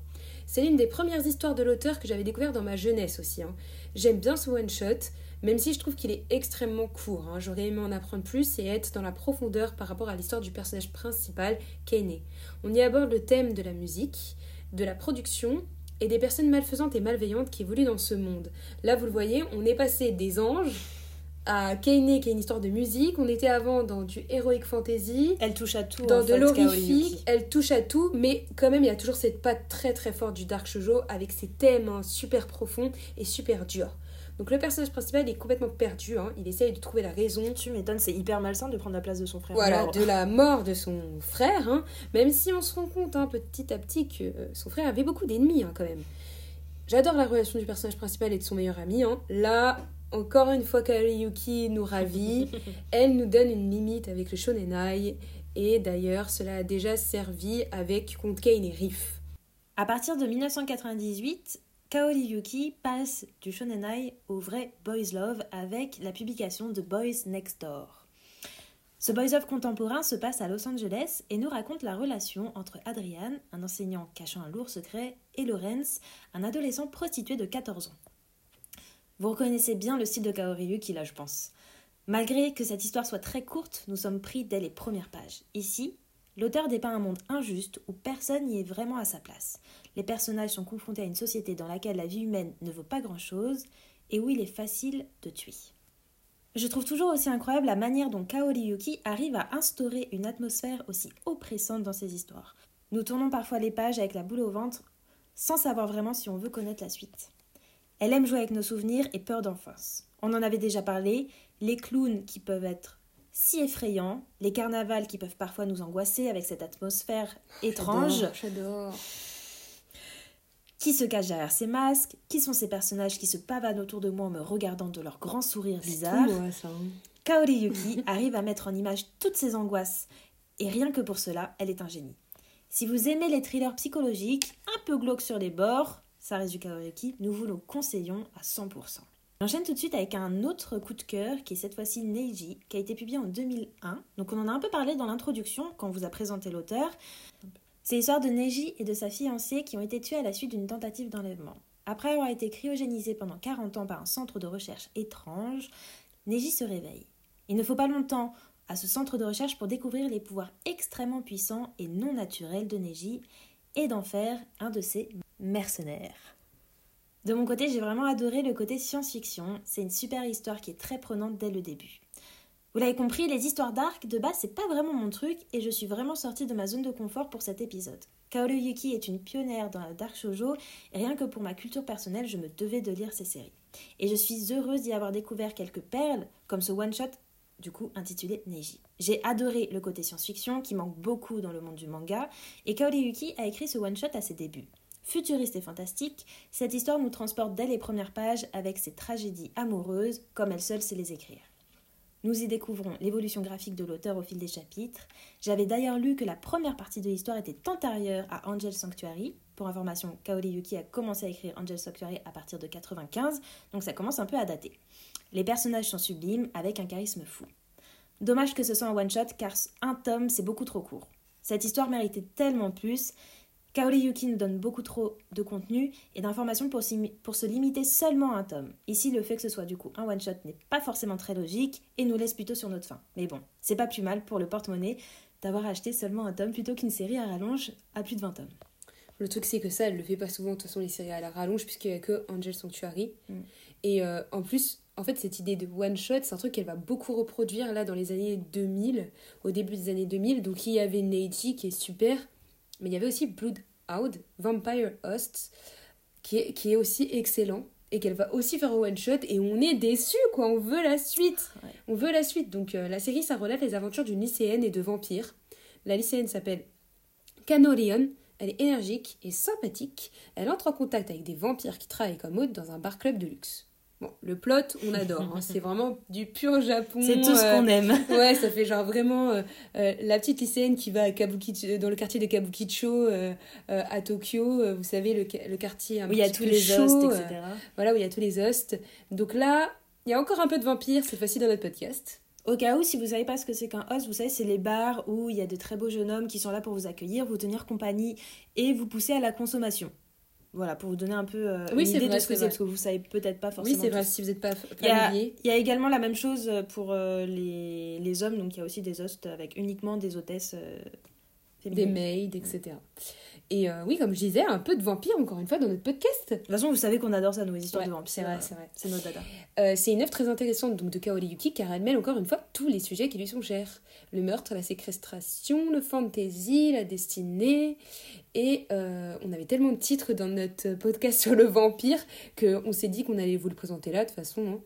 Speaker 2: C'est l'une des premières histoires de l'auteur que j'avais découvert dans ma jeunesse aussi. Hein. J'aime bien ce one-shot, même si je trouve qu'il est extrêmement court. Hein. J'aurais aimé en apprendre plus et être dans la profondeur par rapport à l'histoire du personnage principal, Kane. On y aborde le thème de la musique, de la production et des personnes malfaisantes et malveillantes qui évoluent dans ce monde. Là, vous le voyez, on est passé des anges à Kaine, qui est une histoire de musique. On était avant dans du heroic fantasy.
Speaker 1: Elle touche à tout.
Speaker 2: Dans
Speaker 1: en
Speaker 2: de l'horrifique. Elle touche à tout, mais quand même, il y a toujours cette patte très très forte du dark shoujo avec ses thèmes hein, super profonds et super durs. Donc le personnage principal est complètement perdu. hein. Il essaye de trouver la raison.
Speaker 1: Tu m'étonnes, c'est hyper malsain de prendre la place de son frère.
Speaker 2: Voilà,
Speaker 1: mort.
Speaker 2: de la mort de son frère, hein. même si on se rend compte hein, petit à petit que euh, son frère avait beaucoup d'ennemis quand même. J'adore la relation du personnage principal et de son meilleur ami. Là, encore une fois, Kaori Yuki nous ravit. Elle nous donne une limite avec le shonenai. Et d'ailleurs, cela a déjà servi avec contre Kane et Riff.
Speaker 1: À partir de 1998, Kaori Yuki passe du shonenai au vrai boys love avec la publication de Boys Next Door. Ce boys love contemporain se passe à Los Angeles et nous raconte la relation entre Adrian, un enseignant cachant un lourd secret, et Lorenz, un adolescent prostitué de 14 ans. Vous reconnaissez bien le style de Kaori Yuki là, je pense. Malgré que cette histoire soit très courte, nous sommes pris dès les premières pages. Ici, l'auteur dépeint un monde injuste où personne n'y est vraiment à sa place. Les personnages sont confrontés à une société dans laquelle la vie humaine ne vaut pas grand-chose et où il est facile de tuer. Je trouve toujours aussi incroyable la manière dont Kaori Yuki arrive à instaurer une atmosphère aussi oppressante dans ses histoires. Nous tournons parfois les pages avec la boule au ventre sans savoir vraiment si on veut connaître la suite. Elle aime jouer avec nos souvenirs et peurs d'enfance. On en avait déjà parlé, les clowns qui peuvent être si effrayants, les carnavals qui peuvent parfois nous angoisser avec cette atmosphère étrange.
Speaker 2: J'adore.
Speaker 1: Qui se cache derrière ces masques Qui sont ces personnages qui se pavanent autour de moi en me regardant de leurs grands sourires bizarres
Speaker 2: Tout moi, ça. hein.
Speaker 1: Kaori Yuki arrive à mettre en image toutes ces angoisses. Et rien que pour cela, elle est un génie. Si vous aimez les thrillers psychologiques, un peu glauques sur les bords, ça reste du Kaori Yuki, nous vous le conseillons à 100%. J'enchaîne tout de suite avec un autre coup de cœur qui est cette fois-ci Neiji, qui a été publié en 2001. Donc on en a un peu parlé dans l'introduction quand on vous a présenté l'auteur. C'est l'histoire de Neji et de sa fiancée qui ont été tués à la suite d'une tentative d'enlèvement. Après avoir été cryogénisé pendant 40 ans par un centre de recherche étrange, Neji se réveille. Il ne faut pas longtemps à ce centre de recherche pour découvrir les pouvoirs extrêmement puissants et non naturels de Neji et d'en faire un de ses mercenaires. De mon côté, j'ai vraiment adoré le côté science-fiction. C'est une super histoire qui est très prenante dès le début. Vous l'avez compris, les histoires d'arc de base, c'est pas vraiment mon truc et je suis vraiment sortie de ma zone de confort pour cet épisode. Kaoru Yuki est une pionnière dans la dark shoujo et rien que pour ma culture personnelle, je me devais de lire ses séries. Et je suis heureuse d'y avoir découvert quelques perles, comme ce one-shot du coup intitulé Neji. J'ai adoré le côté science-fiction qui manque beaucoup dans le monde du manga et Kaori Yuki a écrit ce one-shot à ses débuts. Futuriste et fantastique, cette histoire nous transporte dès les premières pages avec ses tragédies amoureuses comme elle seule sait les écrire. Nous y découvrons l'évolution graphique de l'auteur au fil des chapitres. J'avais d'ailleurs lu que la première partie de l'histoire était antérieure à Angel Sanctuary. Pour information, Kaori Yuki a commencé à écrire Angel Sanctuary à partir de 95, donc ça commence un peu à dater. Les personnages sont sublimes, avec un charisme fou. Dommage que ce soit un one-shot, car un tome, c'est beaucoup trop court. Cette histoire méritait tellement plus. Kaori Yuki nous donne beaucoup trop de contenu et d'informations pour, pour, se limiter seulement à un tome. Ici, le fait que ce soit du coup un one-shot n'est pas forcément très logique et nous laisse plutôt sur notre fin. Mais bon, c'est pas plus mal pour le porte-monnaie d'avoir acheté seulement un tome plutôt qu'une série à rallonge à plus de 20 tomes.
Speaker 2: Le truc, c'est que ça, elle le fait pas souvent, de toute façon, les séries à la rallonge, puisqu'il n'y a que Angel Sanctuary. Mm. Et euh, en plus, en fait, cette idée de one shot, c'est un truc qu'elle va beaucoup reproduire là dans les années 2000, au début des années 2000. Donc, il y avait Neji qui est super, mais il y avait aussi Bloodhound, Vampire Host, qui est, qui est aussi excellent et qu'elle va aussi faire un one shot et on est déçu quoi, on veut la suite. On veut la suite. Donc, euh, la série, ça relève les aventures d'une lycéenne et de vampires. La lycéenne s'appelle Canorion. Elle est énergique et sympathique. Elle entre en contact avec des vampires qui travaillent comme hôtes dans un bar club de luxe. Bon, le plot, on adore. Hein. C'est vraiment du pur Japon.
Speaker 1: C'est tout ce qu'on aime.
Speaker 2: ouais, ça fait genre vraiment euh, euh, la petite lycéenne qui va à Kabuki, dans le quartier de Kabukicho euh, à Tokyo. vous savez, le, le quartier
Speaker 1: un où il y a tous les hostes, etc.
Speaker 2: voilà, où il y a tous les hostes. Donc là, il y a encore un peu de vampires cette fois-ci dans notre podcast.
Speaker 1: Au cas où, si vous savez pas ce que c'est qu'un host, vous savez, c'est les bars où il y a de très beaux jeunes hommes qui sont là pour vous accueillir, vous tenir compagnie et vous pousser à la consommation. Voilà, pour vous donner un peu euh, une idée de ce que c'est, parce que vous savez peut-être pas forcément.
Speaker 2: Oui, c'est vrai, si vous n'êtes pas
Speaker 1: familier. Il y, a, également la même chose pour euh, les, les, hommes, donc il y a aussi des hosts avec uniquement des hôtesses euh.
Speaker 2: Des maids, etc. Et euh, oui, comme je disais, un peu de vampire, encore une fois, dans notre podcast.
Speaker 1: De toute façon, vous savez qu'on adore ça, nos histoires de vampires.
Speaker 2: C'est vrai, c'est vrai.
Speaker 1: C'est notre dada.
Speaker 2: Euh, c'est une œuvre très intéressante donc, de Kaori Yuki, car elle mêle encore une fois tous les sujets qui lui sont chers. Le meurtre, la séquestration, le fantasy, la destinée. Et euh, on avait tellement de titres dans notre podcast sur le vampire qu'on s'est dit qu'on allait vous le présenter là, de toute façon. Hein.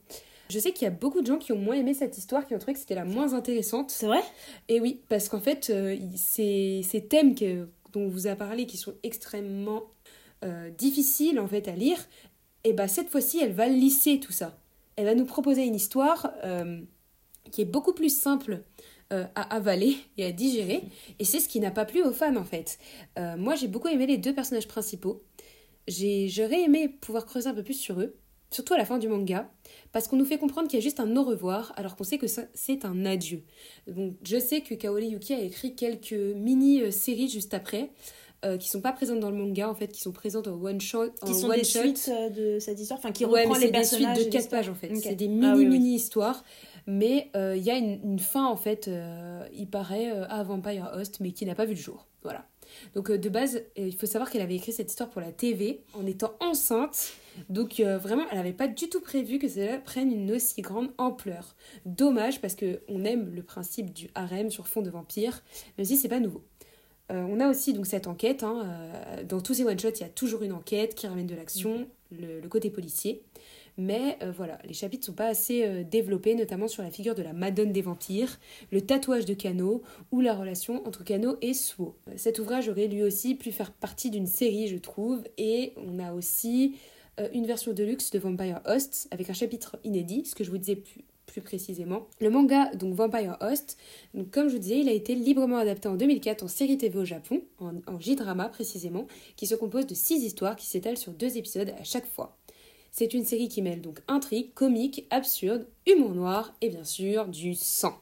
Speaker 2: Je sais qu'il y a beaucoup de gens qui ont moins aimé cette histoire, qui ont trouvé que c'était la moins intéressante.
Speaker 1: C'est vrai?
Speaker 2: Et oui, parce qu'en fait, ces, ces thèmes que dont on vous a parlé qui sont extrêmement euh, difficiles en fait à lire, et bah cette fois-ci elle va lisser tout ça. Elle va nous proposer une histoire euh, qui est beaucoup plus simple euh, à avaler et à digérer, et c'est ce qui n'a pas plu aux fans en fait. moi j'ai beaucoup aimé les deux personnages principaux. J'aurais aimé pouvoir creuser un peu plus sur eux, surtout à la fin du manga, parce qu'on nous fait comprendre qu'il y a juste un au revoir, alors qu'on sait que c'est un adieu. Donc, je sais que Kaori Yuki a écrit quelques mini-séries juste après, euh, qui sont pas présentes dans le manga, en fait, qui sont présentes en one-shot.
Speaker 1: Qui sont des suites euh, de cette histoire, enfin, qui
Speaker 2: ouais, reprend les personnages. des suites de 4 pages, en fait. C'est des mini-mini-histoires. Mais euh, il y a une, une, fin, en fait, il paraît, à Vampire Host, mais qui n'a pas vu le jour. Voilà. Donc, de base, il faut savoir qu'elle avait écrit cette histoire pour la TV en étant enceinte. Donc euh, vraiment, elle n'avait pas du tout prévu que cela prenne une aussi grande ampleur. Dommage parce qu'on aime le principe du harem sur fond de vampire, même si c'est pas nouveau. Euh, on a aussi donc cette enquête. Hein, euh, dans tous ces one-shots, il y a toujours une enquête qui ramène de l'action, le, côté policier. Mais voilà, les chapitres sont pas assez développés, notamment sur la figure de la Madone des vampires, le tatouage de Kano ou la relation entre Kano et Suo. Cet ouvrage aurait lui aussi pu faire partie d'une série, je trouve, et on a aussi une version de luxe de Vampire Host avec un chapitre inédit, ce que je vous disais plus, plus précisément. Le manga, donc Vampire Host, donc comme je vous disais, il a été librement adapté en 2004 en série TV au Japon, en, en J-drama précisément, qui se compose de six histoires qui s'étalent sur deux épisodes à chaque fois. C'est une série qui mêle donc intrigue, comique, absurde, humour noir et bien sûr du sang.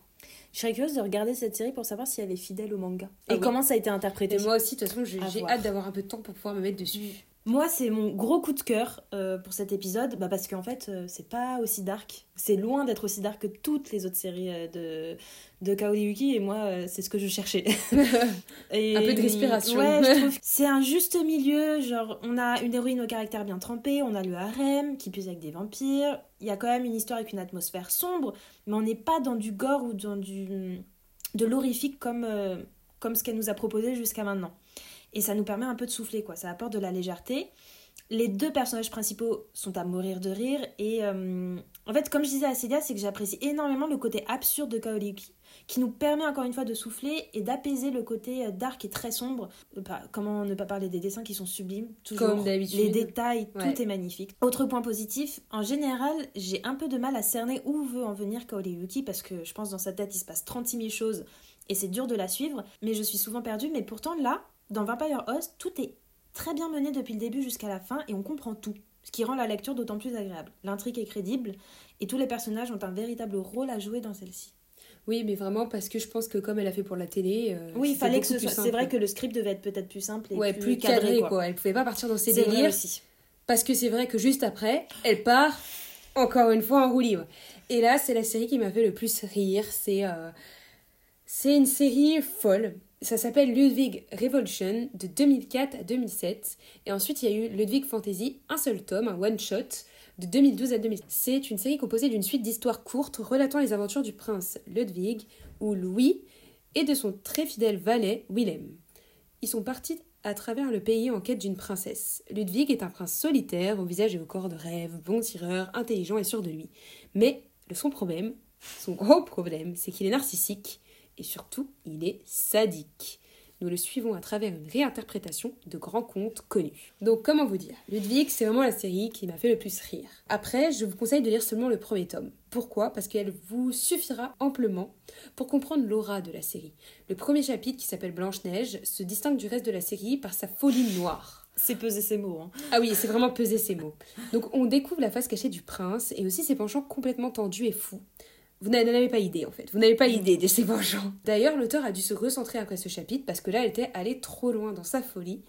Speaker 1: Je serais curieuse de regarder cette série pour savoir si elle est fidèle au manga. Ah et comment ça a été interprété.
Speaker 2: moi aussi, de toute façon, j'ai hâte d'avoir un peu de temps pour pouvoir me mettre dessus.
Speaker 1: Moi, c'est mon gros coup de cœur euh, pour cet épisode, bah parce qu'en fait, euh, c'est pas aussi dark. C'est loin d'être aussi dark que toutes les autres séries euh, de, de Kaori Yuki, et moi, c'est ce que je cherchais.
Speaker 2: et, un peu de respiration.
Speaker 1: Ouais, je trouve c'est un juste milieu. Genre, on a une héroïne au caractère bien trempé, on a le harem qui puise avec des vampires. Il y a quand même une histoire avec une atmosphère sombre, mais on n'est pas dans du gore ou dans du de l'horrifique comme, comme ce qu'elle nous a proposé jusqu'à maintenant. Et ça nous permet un peu de souffler, quoi. Ça apporte de la légèreté. les deux personnages principaux sont à mourir de rire et euh, en fait comme je disais à Célia c'est que j'apprécie énormément le côté absurde de Kaori qui nous permet encore une fois de souffler et d'apaiser le côté euh, dark et très sombre. Euh, comment ne pas parler des dessins qui sont sublimes toujours.
Speaker 2: Comme d'habitude.
Speaker 1: Les détails, tout est magnifique. Autre point positif, en général, j'ai un peu de mal à cerner où veut en venir Kaori Yuki parce que je pense dans sa tête il se passe 36 000 choses et c'est dur de la suivre, mais je suis souvent perdue. Mais pourtant là, dans Vampire Host, tout est très bien mené depuis le début jusqu'à la fin et on comprend tout ce qui rend la lecture d'autant plus agréable. L'intrigue est crédible et tous les personnages ont un véritable rôle à jouer dans celle-ci.
Speaker 2: Oui, mais vraiment parce que je pense que comme elle a fait pour la télé.
Speaker 1: Euh, oui, il fallait que ce soit. C'est vrai que le script devait être peut-être plus simple et
Speaker 2: ouais,
Speaker 1: plus,
Speaker 2: cadré. quoi. Elle pouvait pas partir dans ses délires. Aussi. Parce que c'est vrai que juste après, elle part encore une fois en roue libre. Et là, c'est la série qui m'a fait le plus rire. C'est euh, c'est une série folle. Ça s'appelle Ludwig Revolution de 2004 à 2007. Et ensuite, il y a eu Ludwig Fantasy, un seul tome, un one-shot de 2012 à 2007. C'est une série composée d'une suite d'histoires courtes relatant les aventures du prince Ludwig ou Louis et de son très fidèle valet Willem. Ils sont partis à travers le pays en quête d'une princesse. Ludwig est un prince solitaire, au visage et au corps de rêve, bon tireur, intelligent et sûr de lui. Mais le son problème, son gros problème, c'est qu'il est narcissique et surtout, il est sadique nous le suivons à travers une réinterprétation de grands contes connus. Donc comment vous dire? Ludwig, c'est vraiment la série qui m'a fait le plus rire. Après, je vous conseille de lire seulement le premier tome. Pourquoi? Parce qu'elle vous suffira amplement pour comprendre l'aura de la série. Le premier chapitre, qui s'appelle Blanche-Neige, se distingue du reste de la série par sa folie noire.
Speaker 1: C'est peser ses mots. Hein.
Speaker 2: Ah oui, c'est vraiment peser ses mots. Donc on découvre la face cachée du prince et aussi ses penchants complètement tendus et fous. Vous n'avez pas idée en fait, vous n'avez pas idée de ses vengeants. D'ailleurs, l'auteur a dû se recentrer après ce chapitre parce que là, elle était allée trop loin dans sa folie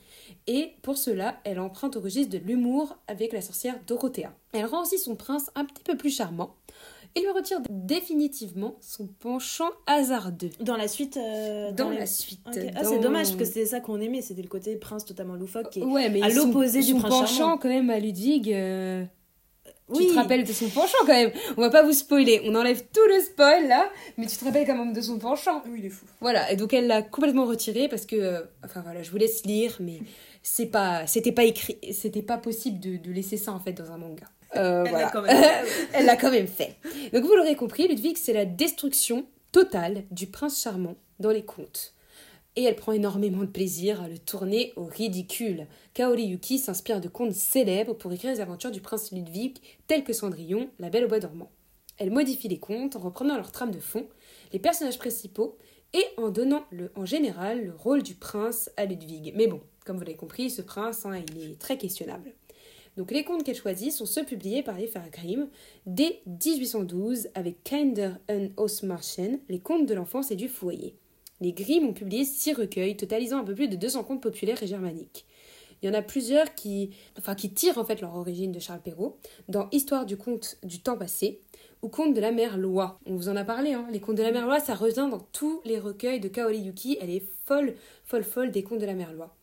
Speaker 2: et pour cela, elle emprunte au registre de l'humour avec la sorcière Dorothea. Elle rend aussi son prince un petit peu plus charmant et lui retire définitivement son penchant hasardeux.
Speaker 1: Dans la suite
Speaker 2: euh, Dans, la suite.
Speaker 1: Ah, c'est dommage parce que c'était ça qu'on aimait, c'était le côté prince totalement loufoque ouais, mais à l'opposé du
Speaker 2: son
Speaker 1: prince
Speaker 2: penchant quand même à Ludwig. Euh, tu te rappelles de son penchant quand même. On va pas vous spoiler. On enlève tout le spoil là, mais tu te rappelles quand même de son penchant.
Speaker 1: Oui, il est fou.
Speaker 2: Voilà, et donc elle l'a complètement retiré parce que. Euh, enfin voilà, je vous laisse lire, mais c'est pas, c'était pas écrit, c'était pas possible de, de, laisser ça en fait dans un manga.
Speaker 1: Euh, l'a
Speaker 2: elle l'a quand même fait. Donc vous l'aurez compris, Ludwig, c'est la destruction totale du prince charmant dans les contes et elle prend énormément de plaisir à le tourner au ridicule. Kaori Yuki s'inspire de contes célèbres pour écrire les aventures du prince Ludwig, tels que Cendrillon, La Belle au Bois dormant. Elle modifie les contes en reprenant leur trame de fond, les personnages principaux et en donnant en général le rôle du prince à Ludwig. Mais bon, comme vous l'avez compris, ce prince, hein, il est très questionnable. Donc les contes qu'elle choisit sont ceux publiés par les frères Grimm dès 1812 avec Kinder und Osmarchen, les contes de l'enfance et du foyer. Les Grimm ont publié six recueils, totalisant un peu plus de 200 contes populaires et germaniques. Il y en a plusieurs qui, tirent en fait leur origine de Charles Perrault, dans Histoire du conte du temps passé ou Conte de la mer Loi. On vous en a parlé, hein. les contes de la mer Loi, ça revient dans tous les recueils de Kaori Yuki. Elle est folle, folle, folle des contes de la mer Loi.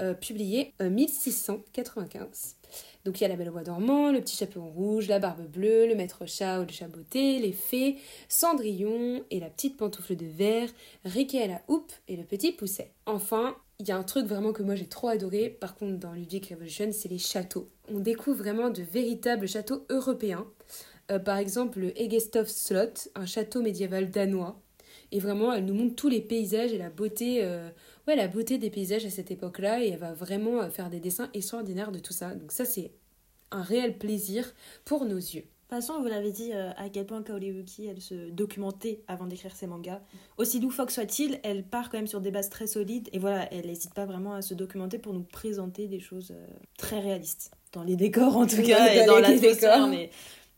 Speaker 2: Euh, publié en 1695. Donc il y a la belle voix dormant, le petit chaperon rouge, la barbe bleue, le maître chat ou le chat beauté, les fées, Cendrillon et la petite pantoufle de verre, Riquet à la houppe et le petit pousset. Enfin, il y a un truc vraiment que moi j'ai trop adoré, par contre dans Ludwig Revolution, c'est les châteaux. On découvre vraiment de véritables châteaux européens. Euh, par exemple le Egestof Slot, un château médiéval danois. Et vraiment, elle nous montre tous les paysages et la beauté, euh, ouais, la beauté des paysages à cette époque-là. Et elle va vraiment euh, faire des dessins extraordinaires de tout ça. Donc ça, c'est un réel plaisir pour nos yeux.
Speaker 1: De toute façon, vous l'avez dit, euh, à quel point Kaori Yuki, elle se documentait avant d'écrire ses mangas. Aussi loufoque soit-il, elle part quand même sur des bases très solides. Et voilà, elle n'hésite pas vraiment à se documenter pour nous présenter des choses très réalistes. Dans les décors, en tout cas, et dans la mais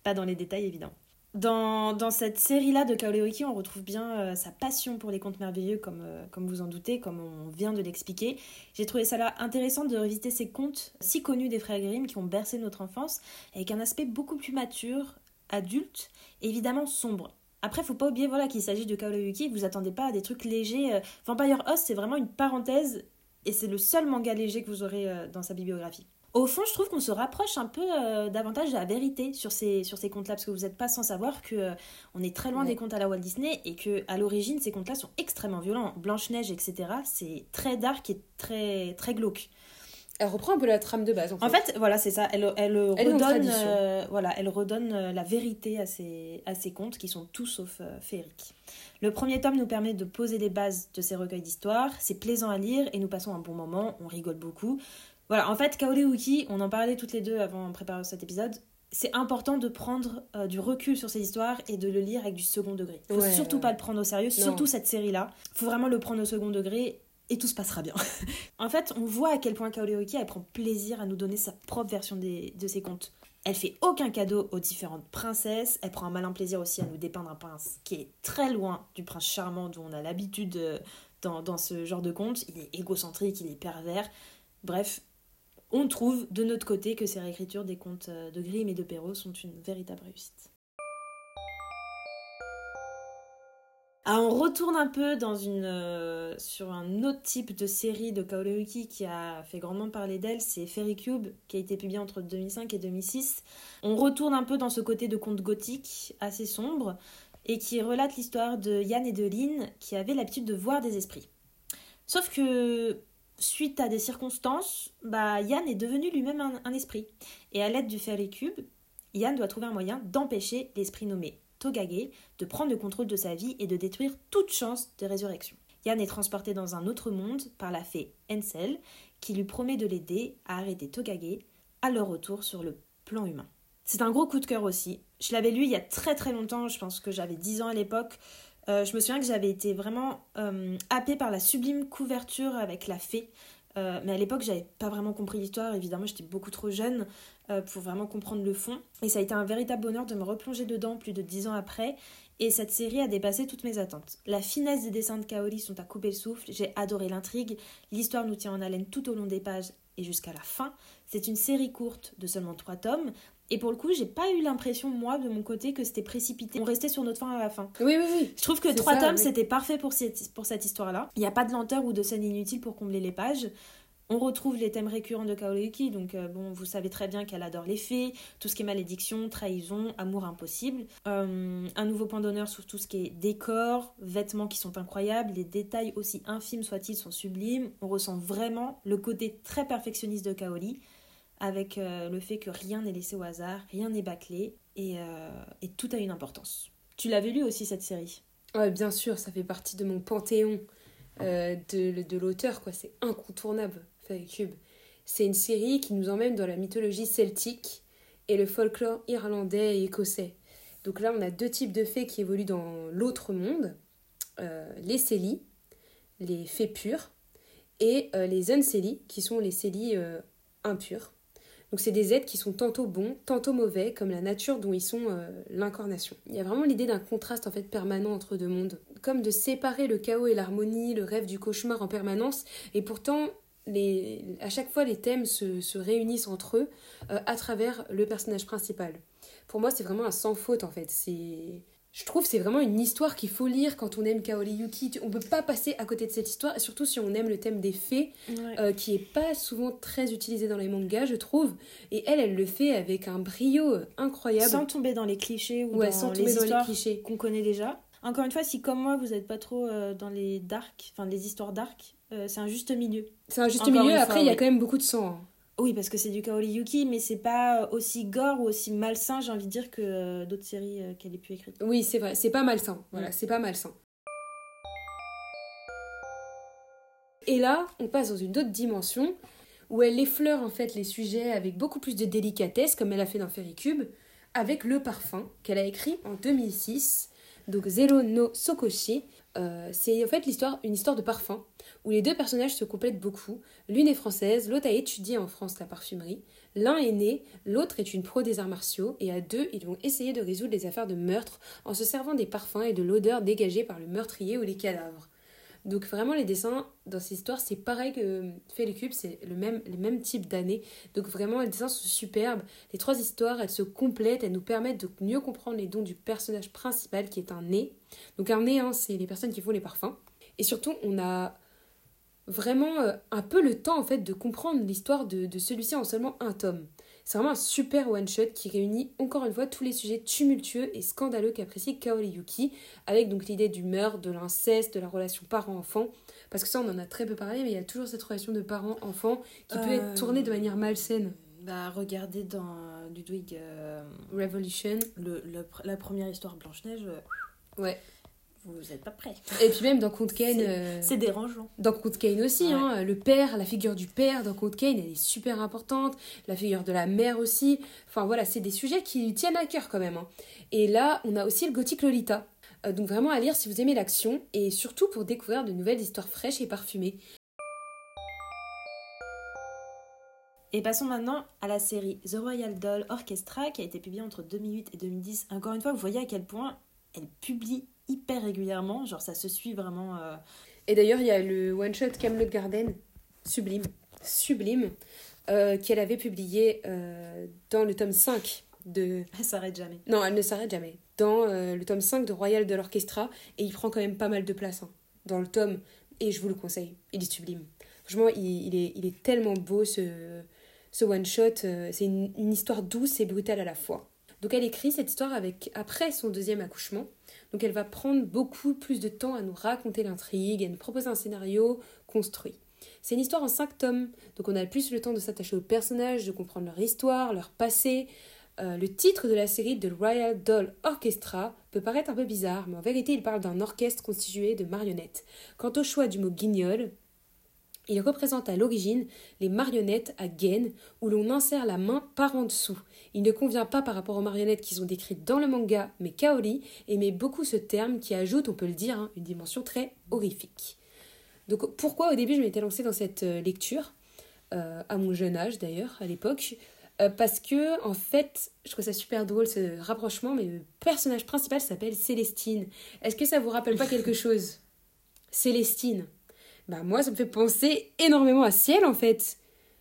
Speaker 1: pas dans les détails, évidemment. Dans, cette série-là de Kaoleoiki, on retrouve bien euh, sa passion pour les contes merveilleux, comme, euh, comme vous en doutez, comme on vient de l'expliquer. J'ai trouvé ça là intéressant de revisiter ces contes si connus des frères Grimm qui ont bercé notre enfance, avec un aspect beaucoup plus mature, adulte, évidemment sombre. Après, faut pas oublier voilà, qu'il s'agit de Kaoleoiki, vous attendez pas à des trucs légers. Euh, Vampire Host, c'est vraiment une parenthèse, et c'est le seul manga léger que vous aurez dans sa bibliographie. Au fond, je trouve qu'on se rapproche un peu euh, davantage de la vérité sur ces, sur ces contes-là, parce que vous n'êtes pas sans savoir que euh, on est très loin des contes à la Walt Disney et que à l'origine, ces contes-là sont extrêmement violents. Blanche-Neige, etc., c'est très dark et très, très glauque.
Speaker 2: Elle reprend un peu la trame de base. En fait,
Speaker 1: En fait, voilà, c'est ça. Elle, elle, redonne, euh, voilà, elle redonne la vérité à ses, à ses contes, qui sont tous sauf féeriques. Le premier tome nous permet de poser les bases de ces recueils d'histoires. C'est plaisant à lire et nous passons un bon moment. On rigole beaucoup. Voilà, en fait, Kaole Uki, on en parlait toutes les deux avant de préparer cet épisode. C'est important de prendre euh, du recul sur ces histoires et de le lire avec du second degré. Faut
Speaker 2: Ouais,
Speaker 1: surtout
Speaker 2: ouais.
Speaker 1: pas le prendre au sérieux,
Speaker 2: Non.
Speaker 1: surtout cette série-là. Faut vraiment le prendre au second degré et tout se passera bien. En fait, on voit à quel point Kaoleoki elle prend plaisir à nous donner sa propre version des- de ses contes. Elle fait aucun cadeau aux différentes princesses. Elle prend un malin plaisir aussi à nous dépeindre un prince qui est très loin du prince charmant dont on a l'habitude euh, dans, dans ce genre de conte. Il est égocentrique, il est pervers. Bref, on trouve de notre côté que ces réécritures des contes euh, de Grimm et de Perrault sont une véritable réussite. Ah, on retourne un peu dans une, euh, sur un autre type de série de Kaoleuki qui a fait grandement parler d'elle, c'est Fairy Cube, qui a été publié entre 2005 et 2006. On retourne un peu dans ce côté de conte gothique assez sombre et qui relate l'histoire de Yann et de Lynn qui avaient l'habitude de voir des esprits. Sauf que suite à des circonstances, bah, Yann est devenu lui-même un, esprit. Et à l'aide du Fairy Cube, Yann doit trouver un moyen d'empêcher l'esprit nommé Togage de prendre le contrôle de sa vie et de détruire toute chance de résurrection. Yann est transporté dans un autre monde par la fée Ensel, qui lui promet de l'aider à arrêter Togage à leur retour sur le plan humain. C'est un gros coup de cœur aussi. Je l'avais lu il y a très très longtemps, je pense que j'avais 10 ans à l'époque. Euh, je me souviens que j'avais été vraiment euh, happée par la sublime couverture avec la fée. Euh, mais à l'époque, j'avais pas vraiment compris l'histoire. Évidemment, j'étais beaucoup trop jeune pour vraiment comprendre le fond. Et ça a été un véritable bonheur de me replonger dedans plus de 10 ans après. Et cette série a dépassé toutes mes attentes. La finesse des dessins de Kaori sont à couper le souffle. J'ai adoré l'intrigue. L'histoire nous tient en haleine tout au long des pages et jusqu'à la fin. C'est une série courte de seulement 3 tomes. Et pour le coup, j'ai pas eu l'impression, moi, de mon côté, que c'était précipité. On restait sur notre fin à la fin.
Speaker 2: Oui, oui, oui.
Speaker 1: Je trouve que trois tomes,
Speaker 2: oui.
Speaker 1: c'était parfait pour cette, pour cette histoire-là. Il n'y a pas de lenteur ou de scène inutile pour combler les pages. On retrouve les thèmes récurrents de Kaoleuki, donc euh, bon, vous savez très bien qu'elle adore les fées, tout ce qui est malédiction, trahison, amour impossible. Euh, un nouveau point d'honneur sur tout ce qui est décor, vêtements qui sont incroyables, les détails aussi infimes soient-ils sont sublimes. On ressent vraiment le côté très perfectionniste de Kaoli, avec euh, le fait que rien n'est laissé au hasard, rien n'est bâclé, et, euh, tout a une importance. Tu l'avais lu aussi cette série?
Speaker 2: Ouais, bien sûr, ça fait partie de mon panthéon euh, de, l'auteur, quoi. C'est incontournable, Cube. C'est une série qui nous emmène dans la mythologie celtique et le folklore irlandais et écossais. Donc là, on a deux types de fées qui évoluent dans l'autre monde les Célis, les fées pures, et les Uncélis, qui sont les Célis impurs. Donc c'est des êtres qui sont tantôt bons, tantôt mauvais, comme la nature dont ils sont euh, l'incarnation. Il y a vraiment l'idée d'un contraste en fait permanent entre deux mondes, comme de séparer le chaos et l'harmonie, le rêve du cauchemar en permanence, et pourtant à chaque fois les thèmes se, se réunissent entre eux euh, à travers le personnage principal. Pour moi c'est vraiment un sans faute en fait. Je trouve que c'est vraiment une histoire qu'il faut lire quand on aime Kaori Yuki. On peut pas passer à côté de cette histoire, surtout si on aime le thème des fées, euh, qui est pas souvent très utilisé dans les mangas, je trouve. Et elle, elle le fait avec un brio incroyable.
Speaker 1: Sans tomber dans les clichés ou
Speaker 2: ouais,
Speaker 1: dans
Speaker 2: sans
Speaker 1: les
Speaker 2: tomber dans les
Speaker 1: histoires
Speaker 2: clichés.
Speaker 1: qu'on connaît déjà. Encore une fois, si comme moi, vous n'êtes pas trop euh, dans les dark, enfin les histoires dark, euh, c'est un juste milieu.
Speaker 2: C'est un juste
Speaker 1: Encore
Speaker 2: milieu. Après, il y a quand même beaucoup de sang. hein.
Speaker 1: Oui, parce que c'est du Kaori Yuki, mais c'est pas aussi gore ou aussi malsain, j'ai envie de dire, que euh, d'autres séries euh, qu'elle ait pu écrire.
Speaker 2: Oui, c'est vrai. C'est pas malsain. Voilà, c'est pas malsain. Et là, on passe dans une autre dimension où elle effleure en fait les sujets avec beaucoup plus de délicatesse, comme elle a fait dans Fairy Cube, avec le parfum qu'elle a écrit en 2006. Donc Zero no Sokoshi, Euh, c'est en fait l'histoire, une histoire de parfum où les deux personnages se complètent beaucoup. L'une est française, l'autre a étudié en France la parfumerie. L'un est né, l'autre est une pro des arts martiaux et à deux, ils vont essayer de résoudre les affaires de meurtre en se servant des parfums et de l'odeur dégagée par le meurtrier ou les cadavres. Donc vraiment les dessins dans ces histoires c'est pareil que fait les cubes, c'est le même, types d'années. Donc vraiment les dessins sont superbes. Les trois histoires elles se complètent, elles nous permettent de mieux comprendre les dons du personnage principal qui est un nez. Donc un nez hein, c'est les personnes qui font les parfums. Et surtout on a vraiment euh, un peu le temps en fait de comprendre l'histoire de, de celui-ci en seulement un tome. C'est vraiment un super one-shot qui réunit encore une fois tous les sujets tumultueux et scandaleux qu'apprécie Kaori Yuki, avec donc l'idée du meurtre, de l'inceste, de la relation parent-enfant. Parce que ça, on en a très peu parlé, mais il y a toujours cette relation de parent-enfant qui peut être tournée de manière malsaine.
Speaker 1: Bah, regardez dans Ludwig euh,
Speaker 2: Revolution.
Speaker 1: le, le- la première histoire Blanche-Neige, euh,
Speaker 2: Ouais.
Speaker 1: Vous n'êtes pas prêts.
Speaker 2: Et puis même dans Conte Kane,
Speaker 1: C'est-
Speaker 2: euh,
Speaker 1: C'est dérangeant.
Speaker 2: dans Conte Kane aussi,
Speaker 1: Ouais.
Speaker 2: hein, le père, la figure du père dans Conte Kane, elle est super importante. La figure de la mère aussi. Enfin voilà, c'est des sujets qui lui tiennent à cœur quand même. hein. Et là, on a aussi le gothique Lolita. Euh, donc vraiment à lire si vous aimez l'action et surtout pour découvrir de nouvelles histoires fraîches et parfumées.
Speaker 1: Et passons maintenant à la série The Royal Doll Orchestra qui a été publiée entre 2008 et 2010. Encore une fois, vous voyez à quel point elle publie hyper régulièrement, genre ça se suit vraiment. euh,
Speaker 2: Et d'ailleurs, il y a le one-shot Camelot Garden, sublime, sublime, euh, qu'elle avait publié euh, dans le tome 5 de...
Speaker 1: Elle s'arrête jamais.
Speaker 2: Non, elle ne s'arrête jamais. Dans le tome 5 de Royal de l'Orchestra, et il prend quand même pas mal de place hein, dans le tome, et je vous le conseille, il est sublime. Franchement, il, il est, il est tellement beau ce, ce one-shot, c'est une, une histoire douce et brutale à la fois. Donc elle écrit cette histoire avec, après son deuxième accouchement, donc elle va prendre beaucoup plus de temps à nous raconter l'intrigue, à nous proposer un scénario construit. C'est une histoire en cinq tomes, donc on a plus le temps de s'attacher aux personnages, de comprendre leur histoire, leur passé. Euh, le titre de la série de Royal Doll Orchestra peut paraître un peu bizarre, mais en vérité il parle d'un orchestre constitué de marionnettes. Quant au choix du mot guignol, il représente à l'origine les marionnettes à gaine où l'on insère la main par en dessous. Il ne convient pas par rapport aux marionnettes qui sont décrites dans le manga, mais Kaori aimait beaucoup ce terme qui ajoute, on peut le dire, hein, une dimension très horrifique. Donc pourquoi au début je m'étais lancée dans cette euh, lecture, euh, à mon jeune âge d'ailleurs, à l'époque? Euh, Parce que en fait, je trouve ça super drôle ce rapprochement, mais le personnage principal s'appelle Célestine. Est-ce que ça vous rappelle pas quelque chose? Célestine. Bah moi ça me fait penser énormément à Ciel en fait.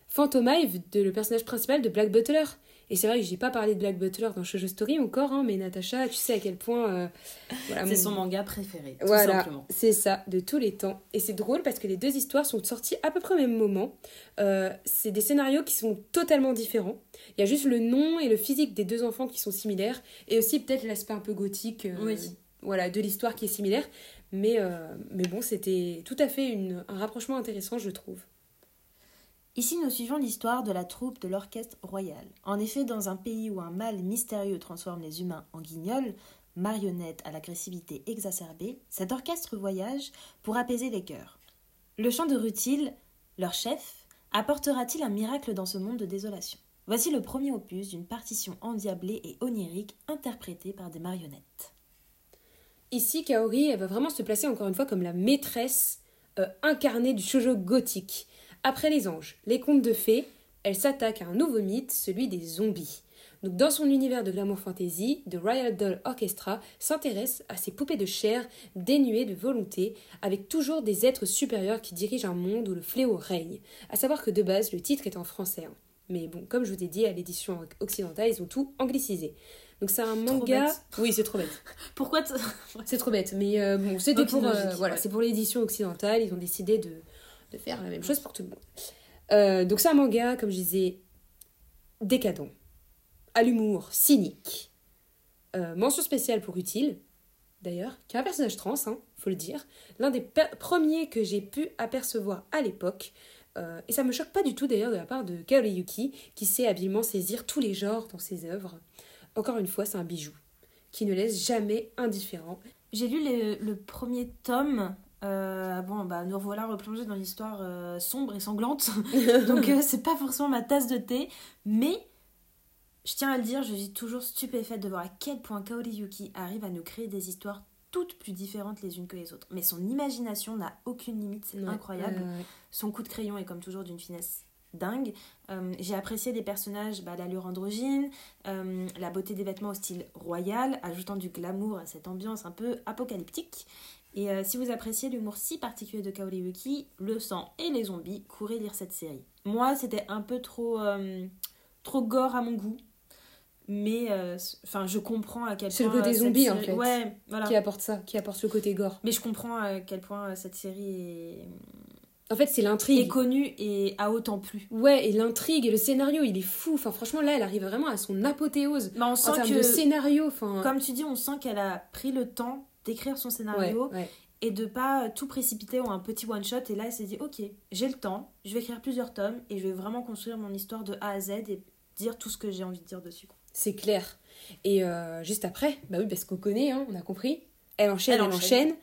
Speaker 2: Phantom Hive, de, le personnage principal de Black Butler. Et c'est vrai que j'ai pas parlé de Black Butler dans Shoujo Story encore, hein, mais Natacha, tu sais à quel point. euh, voilà,
Speaker 1: C'est
Speaker 2: mon-
Speaker 1: son manga préféré, tout
Speaker 2: voilà,
Speaker 1: simplement.
Speaker 2: c'est ça, de tous les temps. Et c'est drôle parce que les deux histoires sont sorties à peu près au même moment. Euh, c'est des scénarios qui sont totalement différents. Il y a juste le nom et le physique des deux enfants qui sont similaires. Et aussi peut-être l'aspect un peu gothique euh,
Speaker 1: Oui.
Speaker 2: voilà, de l'histoire qui est similaire. Mais, mais bon, c'était tout à fait une- un rapprochement intéressant, je trouve.
Speaker 1: Ici, nous suivons l'histoire de la troupe de l'orchestre royal. En effet, dans un pays où un mal mystérieux transforme les humains en guignols, marionnettes à l'agressivité exacerbée, cet orchestre voyage pour apaiser les cœurs. Le chant de Rutil, leur chef, apportera-t-il un miracle dans ce monde de désolation? Voici le premier opus d'une partition endiablée et onirique interprétée par des marionnettes.
Speaker 2: Ici, Kaori, va vraiment se placer encore une fois comme la maîtresse euh, incarnée du shoujo gothique. Après les anges, les contes de fées, elle s'attaque à un nouveau mythe, celui des zombies. Donc, dans son univers de glamour fantasy, The Royal Doll Orchestra s'intéresse à ces poupées de chair dénuées de volonté, avec toujours des êtres supérieurs qui dirigent un monde où le fléau règne. À savoir que de base, le titre est en français. hein. Mais bon, comme je vous ai dit, à l'édition occidentale, ils ont tout anglicisé. Donc c'est un manga. Oui, c'est trop bête.
Speaker 1: Pourquoi t-
Speaker 2: C'est trop bête, mais euh, bon, c'était pour, euh, voilà, c'est pour l'édition occidentale, ils ont décidé de, de faire la même chose pour tout le monde. Euh, donc c'est un manga, comme je disais, décadent, à l'humour cynique. Euh, mention spéciale pour Utile, d'ailleurs, qui est un personnage trans, hein, faut le dire. L'un des premiers que j'ai pu apercevoir à l'époque. Euh, et ça me choque pas du tout d'ailleurs de la part de Kaori Yuki, qui sait habilement saisir tous les genres dans ses œuvres. Encore une fois, c'est un bijou, qui ne laisse jamais indifférent.
Speaker 1: J'ai lu les- le premier tome. Euh, bon, bah, nous revoilà replongés dans l'histoire euh, sombre et sanglante. Donc, euh, c'est pas forcément ma tasse de thé. Mais, je tiens à le dire, je suis toujours stupéfaite de voir à quel point Kaori Yuki arrive à nous créer des histoires toutes plus différentes les unes que les autres. Mais son imagination n'a aucune limite, c'est
Speaker 2: Ouais,
Speaker 1: incroyable. Son coup de crayon est comme toujours d'une finesse dingue. Euh, J'ai apprécié des personnages, bah, l'allure androgyne, euh, la beauté des vêtements au style royal, ajoutant du glamour à cette ambiance un peu apocalyptique. Et euh, si vous appréciez l'humour si particulier de Kaori Yuki, le sang et les zombies, courez lire cette série. Moi, c'était un peu trop, euh, trop gore à mon goût. Mais euh, enfin, je comprends à quel
Speaker 2: C'est le
Speaker 1: point.
Speaker 2: côté zombie, en
Speaker 1: série-
Speaker 2: fait.
Speaker 1: Ouais, voilà.
Speaker 2: Qui apporte ça, qui apporte ce côté gore.
Speaker 1: Mais je comprends à quel point cette série est,
Speaker 2: En fait, c'est l'intrigue.
Speaker 1: est connu et a autant plu.
Speaker 2: Ouais, et l'intrigue et le scénario, il est fou. Enfin, franchement, là, elle arrive vraiment à son apothéose.
Speaker 1: Mais on
Speaker 2: En
Speaker 1: sent
Speaker 2: termes
Speaker 1: que,
Speaker 2: de scénario, enfin.
Speaker 1: comme tu dis, on sent qu'elle a pris le temps d'écrire son scénario
Speaker 2: Ouais, ouais.
Speaker 1: et de pas tout précipiter en un petit one shot. Et là, elle s'est dit, ok, j'ai le temps, je vais écrire plusieurs tomes et je vais vraiment construire mon histoire de A à Z et dire tout ce que j'ai envie de dire dessus.
Speaker 2: C'est clair. Et euh, juste après, bah oui, parce qu'on connaît, hein, on a compris. Elle enchaîne, elle,
Speaker 1: Elle
Speaker 2: enchaîne.
Speaker 1: enchaîne.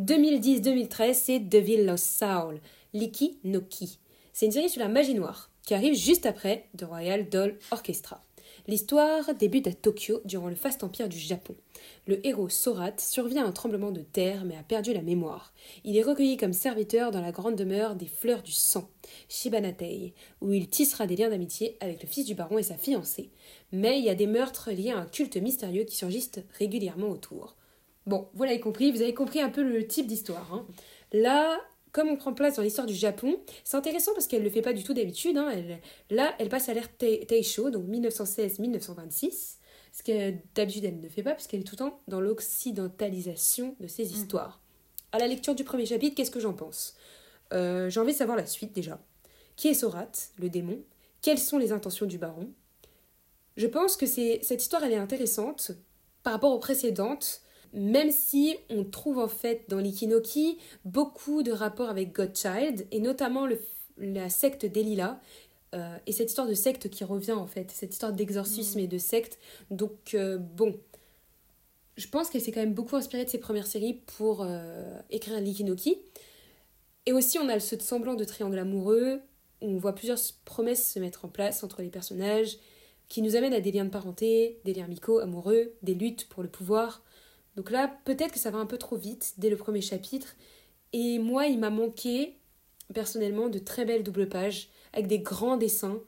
Speaker 2: 2010-2013, c'est Devil Lost Soul, Liki no Ki. C'est une série sur la magie noire qui arrive juste après The Royal Doll Orchestra. L'histoire débute à Tokyo durant le faste empire du Japon. Le héros Sorat survient à un tremblement de terre mais a perdu la mémoire. Il est recueilli comme serviteur dans la grande demeure des fleurs du sang, Shibanatei, où il tissera des liens d'amitié avec le fils du baron et sa fiancée. Mais il y a des meurtres liés à un culte mystérieux qui surgissent régulièrement autour. Bon, vous l'avez compris, vous avez compris un peu le type d'histoire. hein. Là, comme on prend place dans l'histoire du Japon, c'est intéressant parce qu'elle ne le fait pas du tout d'habitude. hein. Elle- là, elle passe à l'ère Taisho, donc 1916-1926. Ce que d'habitude elle ne fait pas, puisqu'elle est tout le temps dans l'occidentalisation de ses histoires. À la lecture du premier chapitre, qu'est-ce que j'en pense? Euh, J'ai envie de savoir la suite déjà. Qui est Sorat, le démon? Quelles sont les intentions du baron? Je pense que c'est cette histoire elle est intéressante par rapport aux précédentes, même si on trouve en fait dans l'Ikinoki beaucoup de rapports avec Godchild et notamment le, la secte d'Elila. euh, et cette histoire de secte qui revient en fait, cette histoire d'exorcisme et de secte. Donc euh, bon, je pense qu'elle s'est quand même beaucoup inspirée de ses premières séries pour euh, écrire l'Ikinoki. Et aussi on a ce semblant de triangle amoureux, où on voit plusieurs promesses se mettre en place entre les personnages, qui nous amènent à des liens de parenté, des liens amicaux, amoureux, des luttes pour le pouvoir. Donc là, peut-être que ça va un peu trop vite dès le premier chapitre. Et moi, il m'a manqué, personnellement, de très belles doubles pages, avec des grands dessins,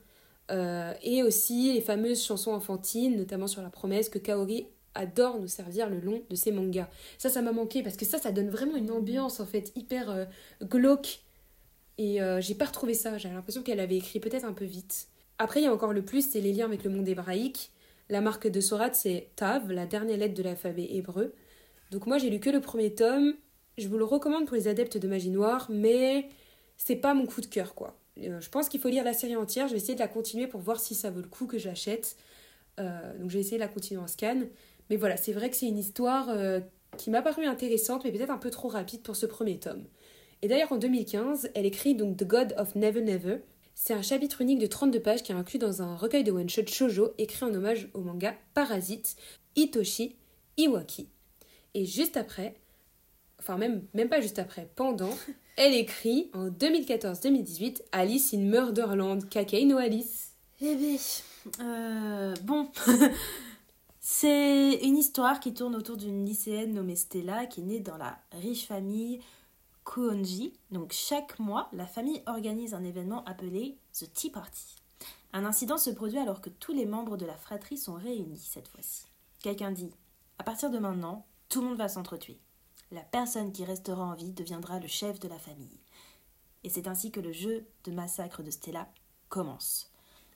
Speaker 2: euh, et aussi les fameuses chansons enfantines, notamment sur la promesse que Kaori adore nous servir le long de ses mangas. Ça, ça m'a manqué, parce que ça, ça donne vraiment une ambiance, en fait, hyper euh, glauque. Et euh, j'ai pas retrouvé ça, j'avais l'impression qu'elle avait écrit peut-être un peu vite. Après, il y a encore le plus, c'est les liens avec le monde hébraïque. La marque de Sorat, c'est Tav, la dernière lettre de l'alphabet hébreu. Donc moi, j'ai lu que le premier tome. Je vous le recommande pour les adeptes de magie noire, mais c'est pas mon coup de cœur, quoi. Euh, je pense qu'il faut lire la série entière. Je vais essayer de la continuer pour voir si ça vaut le coup que je l'achète. Euh, donc j'ai essayé de la continuer en scan. Mais voilà, c'est vrai que c'est une histoire euh, qui m'a paru intéressante, mais peut-être un peu trop rapide pour ce premier tome. Et d'ailleurs, en 2015, elle écrit donc The God of Never Never. C'est un chapitre unique de 32 pages qui est inclus dans un recueil de one-shot shoujo écrit en hommage au manga Parasite Hitoshi Iwaki. Et juste après, enfin même, même pas juste après, pendant, elle écrit en 2014-2018 Alice in Murderland. Kakei no Alice.
Speaker 1: Eh bien, euh, bon. C'est une histoire qui tourne autour d'une lycéenne nommée Stella qui est née dans la riche famille Kuonji. Donc chaque mois, la famille organise un événement appelé The Tea Party. Un incident se produit alors que tous les membres de la fratrie sont réunis cette fois-ci. Quelqu'un dit À partir de maintenant, tout le monde va s'entretuer. La personne qui restera en vie deviendra le chef de la famille. Et c'est ainsi que le jeu de massacre de Stella commence.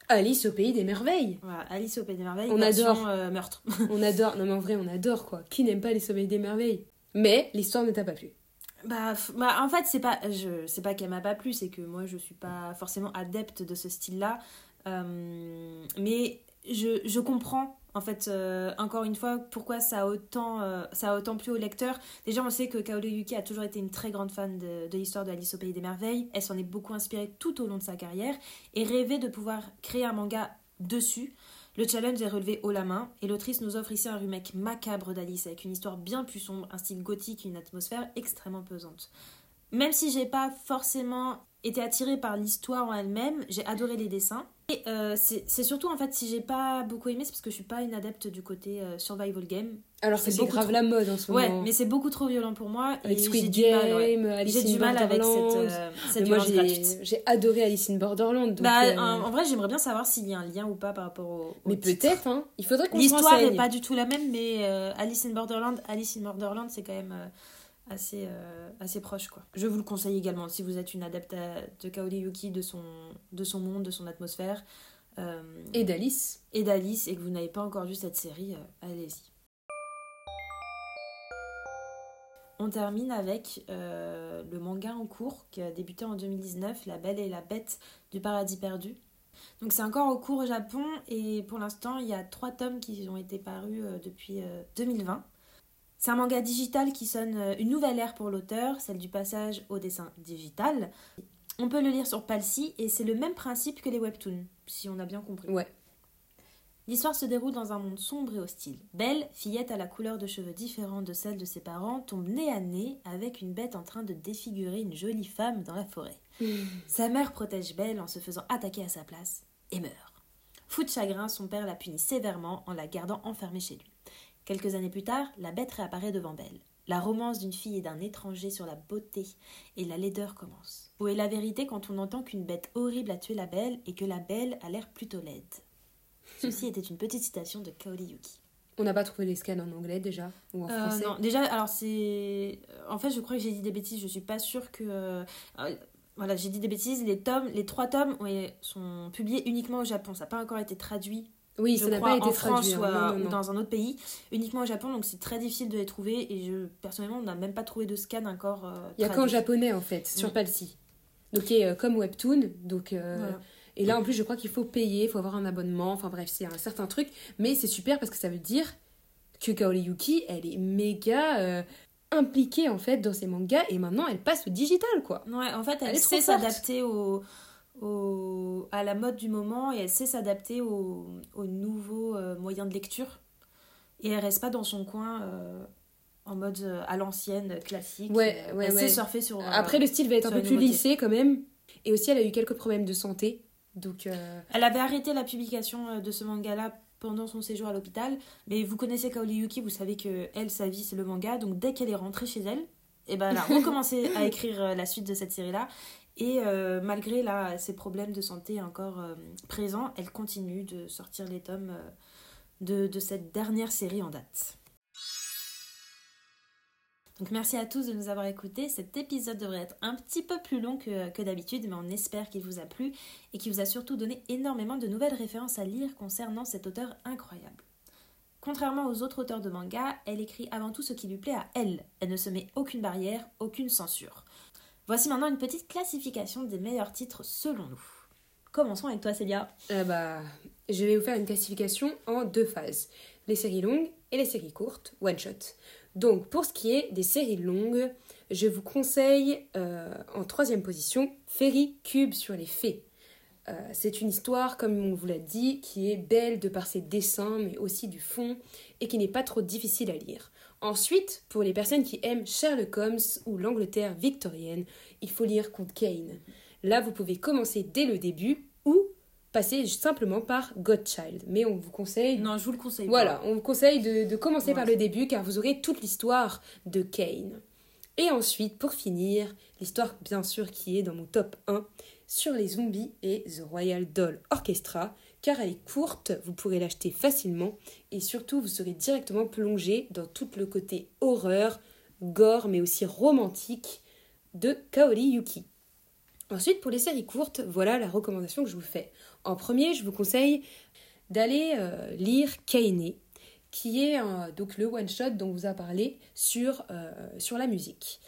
Speaker 2: Alice au pays des merveilles.
Speaker 1: Voilà, Alice au Pays des Merveilles,
Speaker 2: On adore.
Speaker 1: euh, meurtre.
Speaker 2: On adore, non mais en vrai on adore quoi. Qui n'aime pas les sommeils des merveilles? Mais l'histoire ne t'a pas plu.
Speaker 1: Bah, bah, en fait, c'est pas, je, c'est pas qu'elle m'a pas plu, c'est que moi je suis pas forcément adepte de ce style-là. Euh, mais je, je comprends, en fait, euh, encore une fois, pourquoi ça a, autant, euh, ça a autant plu au lecteur. Déjà, on sait que Kaoru Yuki a toujours été une très grande fan de, de l'histoire de Alice au Pays des Merveilles. Elle s'en est beaucoup inspirée tout au long de sa carrière et rêvait de pouvoir créer un manga dessus. Le challenge est relevé haut la main et l'autrice nous offre ici un remake macabre d'Alice avec une histoire bien plus sombre, un style gothique, une atmosphère extrêmement pesante. Même si j'ai pas forcément été attirée par l'histoire en elle-même, j'ai adoré les dessins. Et euh, c'est surtout en fait si j'ai pas beaucoup aimé, c'est parce que je suis pas une adepte du côté euh, survival game.
Speaker 2: Alors que
Speaker 1: C'est
Speaker 2: grave
Speaker 1: trop-
Speaker 2: la mode en ce
Speaker 1: Ouais,
Speaker 2: moment.
Speaker 1: mais c'est beaucoup trop violent pour moi
Speaker 2: Avec
Speaker 1: et
Speaker 2: Squid
Speaker 1: j'ai du
Speaker 2: Game,
Speaker 1: mal. ouais.
Speaker 2: Alice
Speaker 1: J'ai
Speaker 2: in
Speaker 1: du mal avec cette, euh, cette
Speaker 2: Mais moi
Speaker 1: violence
Speaker 2: j'ai
Speaker 1: gratuite.
Speaker 2: j'ai adoré Alice in Borderland. donc,
Speaker 1: Bah,
Speaker 2: euh,
Speaker 1: en, en vrai, j'aimerais bien savoir s'il y a un lien ou pas par rapport au. au
Speaker 2: Mais peut-être, hein. Il faudrait qu'on
Speaker 1: L'histoire n'est pas du tout la même, mais Alice in Borderland, Alice in Borderland, c'est quand même assez, euh, assez proche, quoi. Je vous le conseille également si vous êtes une adepte de Kaori Yuki, de son, de son monde, de son atmosphère, euh,
Speaker 2: Et d'Alice.
Speaker 1: et d'Alice, et que vous n'avez pas encore vu cette série, euh, allez-y. on termine avec le manga en cours qui a débuté en 2019, La Belle et la Bête du Paradis Perdu. Donc c'est encore au cours au Japon et pour l'instant il y a trois tomes qui ont été parus depuis 2020. C'est un manga digital qui sonne une nouvelle ère pour l'auteur, celle du passage au dessin digital. On peut le lire sur Palsy et c'est le même principe que les webtoons, si on a bien compris.
Speaker 2: Ouais.
Speaker 1: L'histoire se déroule dans un monde sombre et hostile. Belle, fillette à la couleur de cheveux différente de celle de ses parents, tombe nez à nez avec une bête en train de défigurer une jolie femme dans la forêt.
Speaker 2: Hmm.
Speaker 1: Sa mère protège Belle en se faisant attaquer à sa place et meurt. Fou de chagrin, son père la punit sévèrement en la gardant enfermée chez lui. Quelques années plus tard, la bête réapparaît devant Belle. La romance d'une fille et d'un étranger sur la beauté et la laideur commence. Où est la vérité quand on entend qu'une bête horrible a tué la belle et que la belle a l'air plutôt laide? Ceci était une petite citation de Kaori Yuki.
Speaker 2: On n'a pas trouvé les scans en anglais déjà ou en
Speaker 1: Euh,
Speaker 2: français?
Speaker 1: non, déjà, alors c'est. En fait, je crois que j'ai dit des bêtises, je suis pas sûre que. euh, euh, Voilà, j'ai dit des bêtises. Les tomes, les trois tomes sont publiés uniquement au Japon. Ça n'a pas encore été traduit,
Speaker 2: Oui,
Speaker 1: je
Speaker 2: ça n'a pas été
Speaker 1: en France
Speaker 2: traduit.
Speaker 1: ou,
Speaker 2: hein.
Speaker 1: à-
Speaker 2: Non, non,
Speaker 1: ou dans un autre pays, uniquement au Japon. Donc c'est très difficile de les trouver. Et je, personnellement, on n'a même pas trouvé de scan encore. euh,
Speaker 2: Il y a qu'en japonais en fait, sur
Speaker 1: Mm.
Speaker 2: Palsy. Donc qui est euh, comme Webtoon. Donc, euh,
Speaker 1: Voilà.
Speaker 2: Et là en plus, je crois qu'il faut payer, il faut avoir un abonnement. Enfin bref, c'est un certain truc. Mais c'est super parce que ça veut dire que Kaori Yuki, elle est méga euh, impliquée en fait dans ses mangas et maintenant elle passe au digital quoi.
Speaker 1: Ouais, en fait, elle,
Speaker 2: Elle
Speaker 1: sait s'adapter au, au, à la mode du moment et elle sait s'adapter aux, aux nouveaux euh, moyens de lecture. Et elle reste pas dans son coin euh, en mode euh, à l'ancienne, classique.
Speaker 2: Ouais, ouais,
Speaker 1: elle
Speaker 2: ouais.
Speaker 1: sait surfer sur.
Speaker 2: Après, le style va être un peu plus lissé quand même. Et aussi, elle a eu quelques problèmes de santé. Donc,
Speaker 1: Elle avait arrêté la publication de ce manga-là pendant son séjour à l'hôpital. Mais vous connaissez Kaori Yuki, vous savez que elle, sa vie, c'est le manga. Donc dès qu'elle est rentrée chez elle, et ben, elle a recommencé à écrire la suite de cette série-là. Et euh, malgré là, ses problèmes de santé encore euh, présents, elle continue de sortir les tomes euh, de, cette dernière série en date. Donc merci à tous de nous avoir écoutés. Cet épisode devrait être un petit peu plus long que, que d'habitude, mais on espère qu'il vous a plu et qui vous a surtout donné énormément de nouvelles références à lire concernant cet auteur incroyable. Contrairement aux autres auteurs de manga, elle écrit avant tout ce qui lui plaît à elle. Elle ne se met aucune barrière, aucune censure. Voici maintenant une petite classification des meilleurs titres selon nous. Commençons avec toi Célia.
Speaker 2: euh, bah, je vais vous faire une classification en deux phases. Les séries longues et les séries courtes, one shot. Donc, pour ce qui est des séries longues, je vous conseille euh, en troisième position Fairy Cube sur les fées. Euh, c'est une histoire, comme on vous l'a dit, qui est belle de par ses dessins, mais aussi du fond, et qui n'est pas trop difficile à lire. Ensuite, pour les personnes qui aiment Sherlock Holmes ou l'Angleterre victorienne, il faut lire Comte Kane. Là, vous pouvez commencer dès le début ou passer simplement par Godchild. Mais on vous conseille
Speaker 1: Non, je vous le conseille. pas.
Speaker 2: voilà, on vous conseille de, de commencer
Speaker 1: Ouais.
Speaker 2: par le début car vous aurez toute l'histoire de Kane. Et ensuite, pour finir, l'histoire bien sûr qui est dans mon top 1 sur les zombies et The Royal Doll Orchestra car elle est courte, vous pourrez l'acheter facilement et surtout vous serez directement plongé dans tout le côté horreur, gore mais aussi romantique de Kaori Yuki. Ensuite, pour les séries courtes, voilà la recommandation que je vous fais. En premier, je vous conseille d'aller euh, lire Kaine, qui est donc le one-shot dont on vous a parlé sur, euh, sur la musique.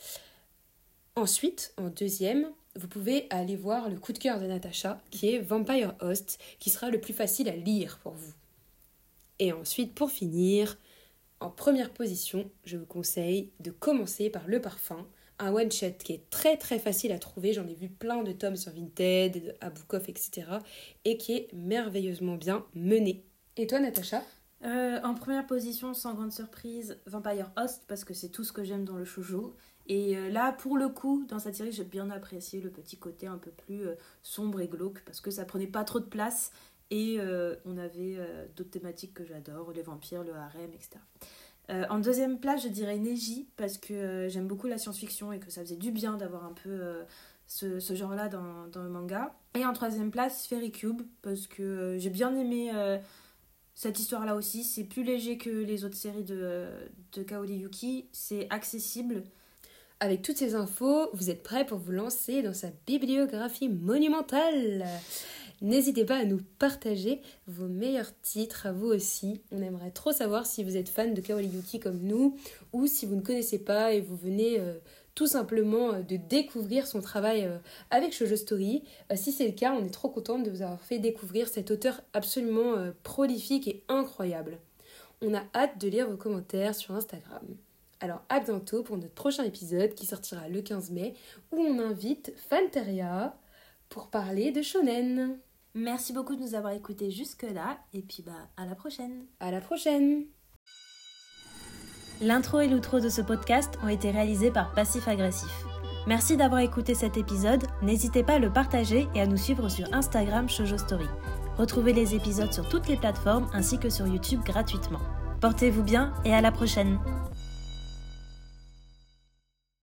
Speaker 2: Ensuite, en deuxième, vous pouvez aller voir le coup de cœur de Natacha, qui est Vampire Host, qui sera le plus facile à lire pour vous. Et ensuite, pour finir, en première position, je vous conseille de commencer par Le Parfum, un one-shot qui est très très facile à trouver. J'en ai vu plein de tomes sur Vinted, à etc. Et qui est merveilleusement bien mené. Et toi, Natacha?
Speaker 1: Euh, en première position, sans grande surprise, Vampire Host, parce que c'est tout ce que j'aime dans le shoujo. Et euh, là, pour le coup, dans cette série, j'ai bien apprécié le petit côté un peu plus euh, sombre et glauque, parce que ça prenait pas trop de place. Et euh, on avait d'autres thématiques que j'adore, les vampires, le harem, etc. En deuxième place, je dirais Neji, parce que j'aime beaucoup la science-fiction et que ça faisait du bien d'avoir un peu ce, genre-là dans, le manga. Et en troisième place, Fairy Cube, parce que j'ai bien aimé cette histoire-là aussi. C'est plus léger que les autres séries de, de Kaori Yuki, c'est accessible.
Speaker 2: Avec toutes ces infos, vous êtes prêts pour vous lancer dans sa bibliographie monumentale N'hésitez pas à nous partager vos meilleurs titres à vous aussi. On aimerait trop savoir si vous êtes fan de Kaori Yuki comme nous ou si vous ne connaissez pas et vous venez euh, tout simplement euh, de découvrir son travail euh, avec Shoujo Story. si c'est le cas, on est trop contente de vous avoir fait découvrir cet auteur absolument prolifique et incroyable. On a hâte de lire vos commentaires sur Instagram. Alors à bientôt pour notre prochain épisode qui sortira le 15 mai où on invite Fanteria pour parler de shonen.
Speaker 1: Merci beaucoup de nous avoir écoutés jusque-là et puis bah à la prochaine.
Speaker 2: À la prochaine.
Speaker 1: L'intro et l'outro de ce podcast ont été réalisés par Passif Agressif. Merci d'avoir écouté cet épisode, n'hésitez pas à le partager et à nous suivre sur Instagram Shoujo Story. Retrouvez les épisodes sur toutes les plateformes ainsi que sur YouTube gratuitement. Portez-vous bien et à la prochaine